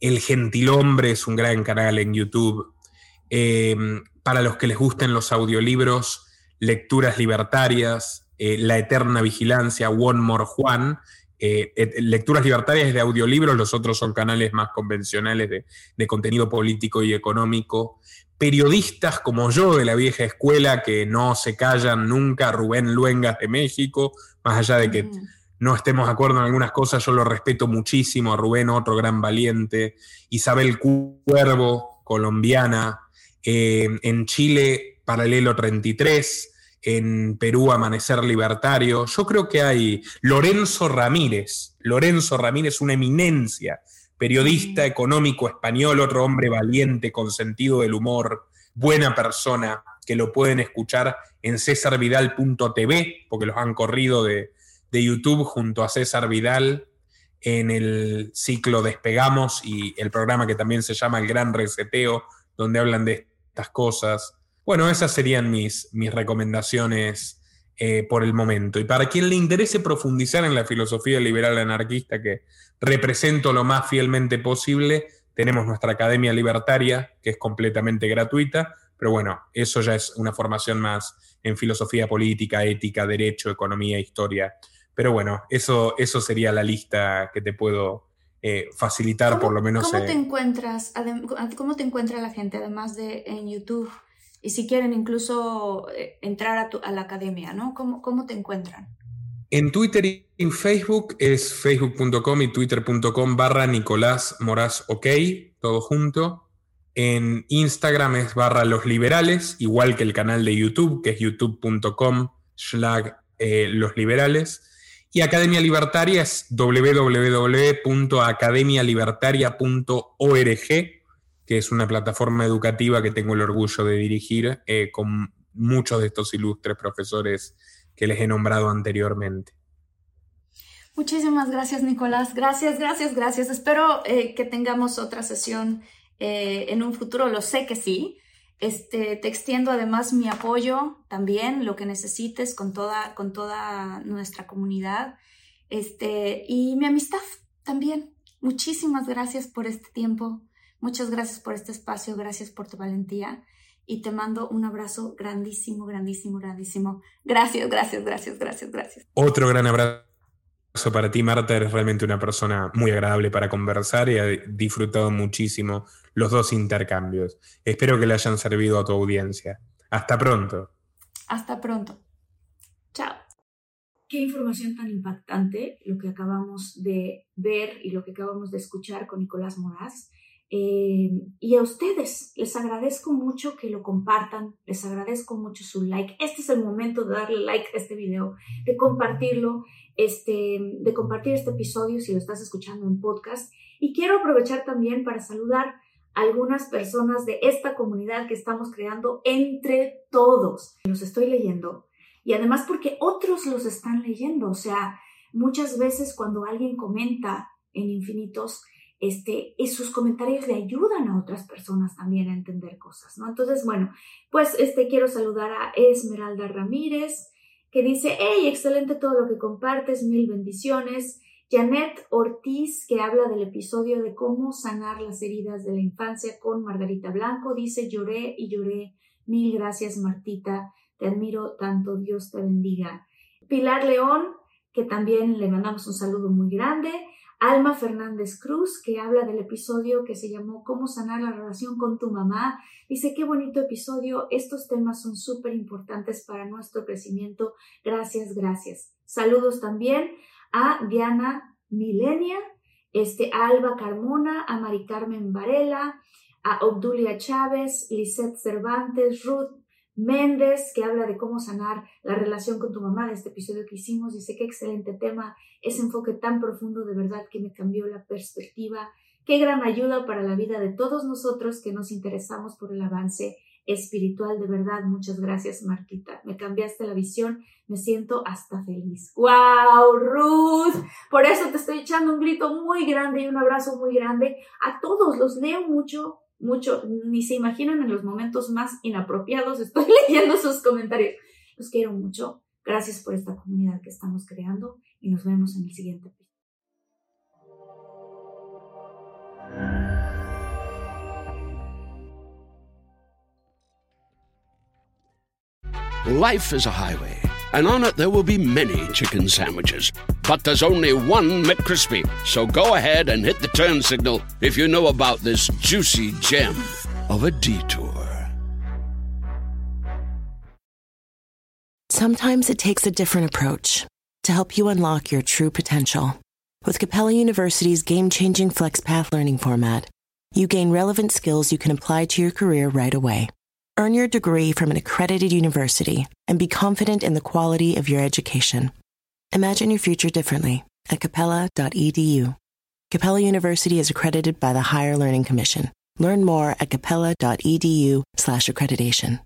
El Gentilhombre es un gran canal en YouTube. para los que les gusten los audiolibros, Lecturas Libertarias, La Eterna Vigilancia, One More Juan, eh, lecturas libertarias de audiolibros, los otros son canales más convencionales de, contenido político y económico. Periodistas como yo de la vieja escuela que no se callan nunca, Rubén Luengas de México, más allá de que mm. No estemos de acuerdo en algunas cosas, yo lo respeto muchísimo, a Rubén, otro gran valiente, Isabel Cuervo, colombiana, eh, en Chile, Paralelo 33, en Perú Amanecer Libertario. Yo creo que hay Lorenzo Ramírez, Lorenzo Ramírez, una eminencia, periodista económico español, otro hombre valiente, con sentido del humor, buena persona, que lo pueden escuchar en cesarvidal.tv, porque los han corrido de, de YouTube junto a César Vidal en el ciclo Despegamos y el programa que también se llama El Gran Reseteo, donde hablan de estas cosas. Bueno, esas serían mis, mis recomendaciones eh, por el momento. Y para quien le interese profundizar en la filosofía liberal anarquista que represento lo más fielmente posible, tenemos nuestra Academia Libertaria, que es completamente gratuita, pero bueno, eso ya es una formación más en filosofía política, ética, derecho, economía, historia. Pero bueno, eso, eso sería la lista que te puedo eh, facilitar por lo menos. ¿Cómo te encuentras? ¿Cómo te encuentra la gente además de en YouTube? y si quieren incluso eh, entrar a, a la academia, ¿no? ¿Cómo, ¿Cómo, te encuentran? En Twitter y en Facebook es facebook.com y twitter.com barra Nicolás Moraz OK, todo junto. En Instagram es barra Los Liberales, igual que el canal de YouTube, que es youtube.com slash eh, Los Liberales. Y Academia Libertaria es www.academialibertaria.org que es una plataforma educativa que tengo el orgullo de dirigir eh, con muchos de estos ilustres profesores que les he nombrado anteriormente. Muchísimas gracias, Nicolás. Gracias, gracias, gracias. Espero eh, que tengamos otra sesión eh, en un futuro. Lo sé que sí. Este, te extiendo además mi apoyo también, lo que necesites con toda, con toda nuestra comunidad. Este, y mi amistad también. Muchísimas gracias por este tiempo. Muchas gracias por este espacio, gracias por tu valentía y te mando un abrazo grandísimo, grandísimo, grandísimo. Gracias, gracias, gracias, gracias, gracias. Otro gran abrazo para ti, Marta. Eres realmente una persona muy agradable para conversar y he disfrutado muchísimo los dos intercambios. Espero que le hayan servido a tu audiencia. Hasta pronto. Hasta pronto. Chao. Qué información tan impactante lo que acabamos de ver y lo que acabamos de escuchar con Nicolás Moraz. Eh, y a ustedes les agradezco mucho que lo compartan, les agradezco mucho su like. Este es el momento de darle like a este video, de compartirlo, este, de compartir este episodio si lo estás escuchando en podcast. Y quiero aprovechar también para saludar algunas personas de esta comunidad que estamos creando entre todos. Los estoy leyendo y además porque otros los están leyendo. O sea, muchas veces cuando alguien comenta en infinitos, este, sus comentarios le ayudan a otras personas también a entender cosas, ¿no? Entonces, bueno, pues este, quiero saludar a Esmeralda Ramírez, que dice, hey, excelente todo lo que compartes, mil bendiciones. Janet Ortiz, que habla del episodio de cómo sanar las heridas de la infancia con Margarita Blanco, dice, lloré y lloré. Mil gracias, Martita. Te admiro tanto. Dios te bendiga. Pilar León, que también le mandamos un saludo muy grande. Alma Fernández Cruz, que habla del episodio que se llamó Cómo sanar la relación con tu mamá. Dice, qué bonito episodio, estos temas son súper importantes para nuestro crecimiento. Gracias, gracias. Saludos también a Diana Milenia, este, a Alba Carmona, a Mari Carmen Varela, a Obdulia Chávez, Lisette Cervantes, Ruth Méndez, que habla de cómo sanar la relación con tu mamá, de este episodio que hicimos, dice qué excelente tema, ese enfoque tan profundo de verdad que me cambió la perspectiva, qué gran ayuda para la vida de todos nosotros que nos interesamos por el avance espiritual, de verdad, muchas gracias Marquita, me cambiaste la visión, me siento hasta feliz. ¡Wow, Ruth! Por eso te estoy echando un grito muy grande y un abrazo muy grande a todos, los leo mucho, mucho, ni se imaginan en los momentos más inapropiados, estoy leyendo sus comentarios. Los quiero mucho. Gracias por esta comunidad que estamos creando y nos vemos en el siguiente episodio. Life is a highway, and on it there will be many chicken sandwiches. But there's only one McCrispy. So go ahead and hit the turn signal if you know about this juicy gem of a detour. Sometimes it takes a different approach to help you unlock your true potential. With Capella University's game changing FlexPath learning format, you gain relevant skills you can apply to your career right away. Earn your degree from an accredited university and be confident in the quality of your education. Imagine your future differently at capella.edu. Capella University is accredited by the Higher Learning Commission. Learn more at capella.edu/accreditation.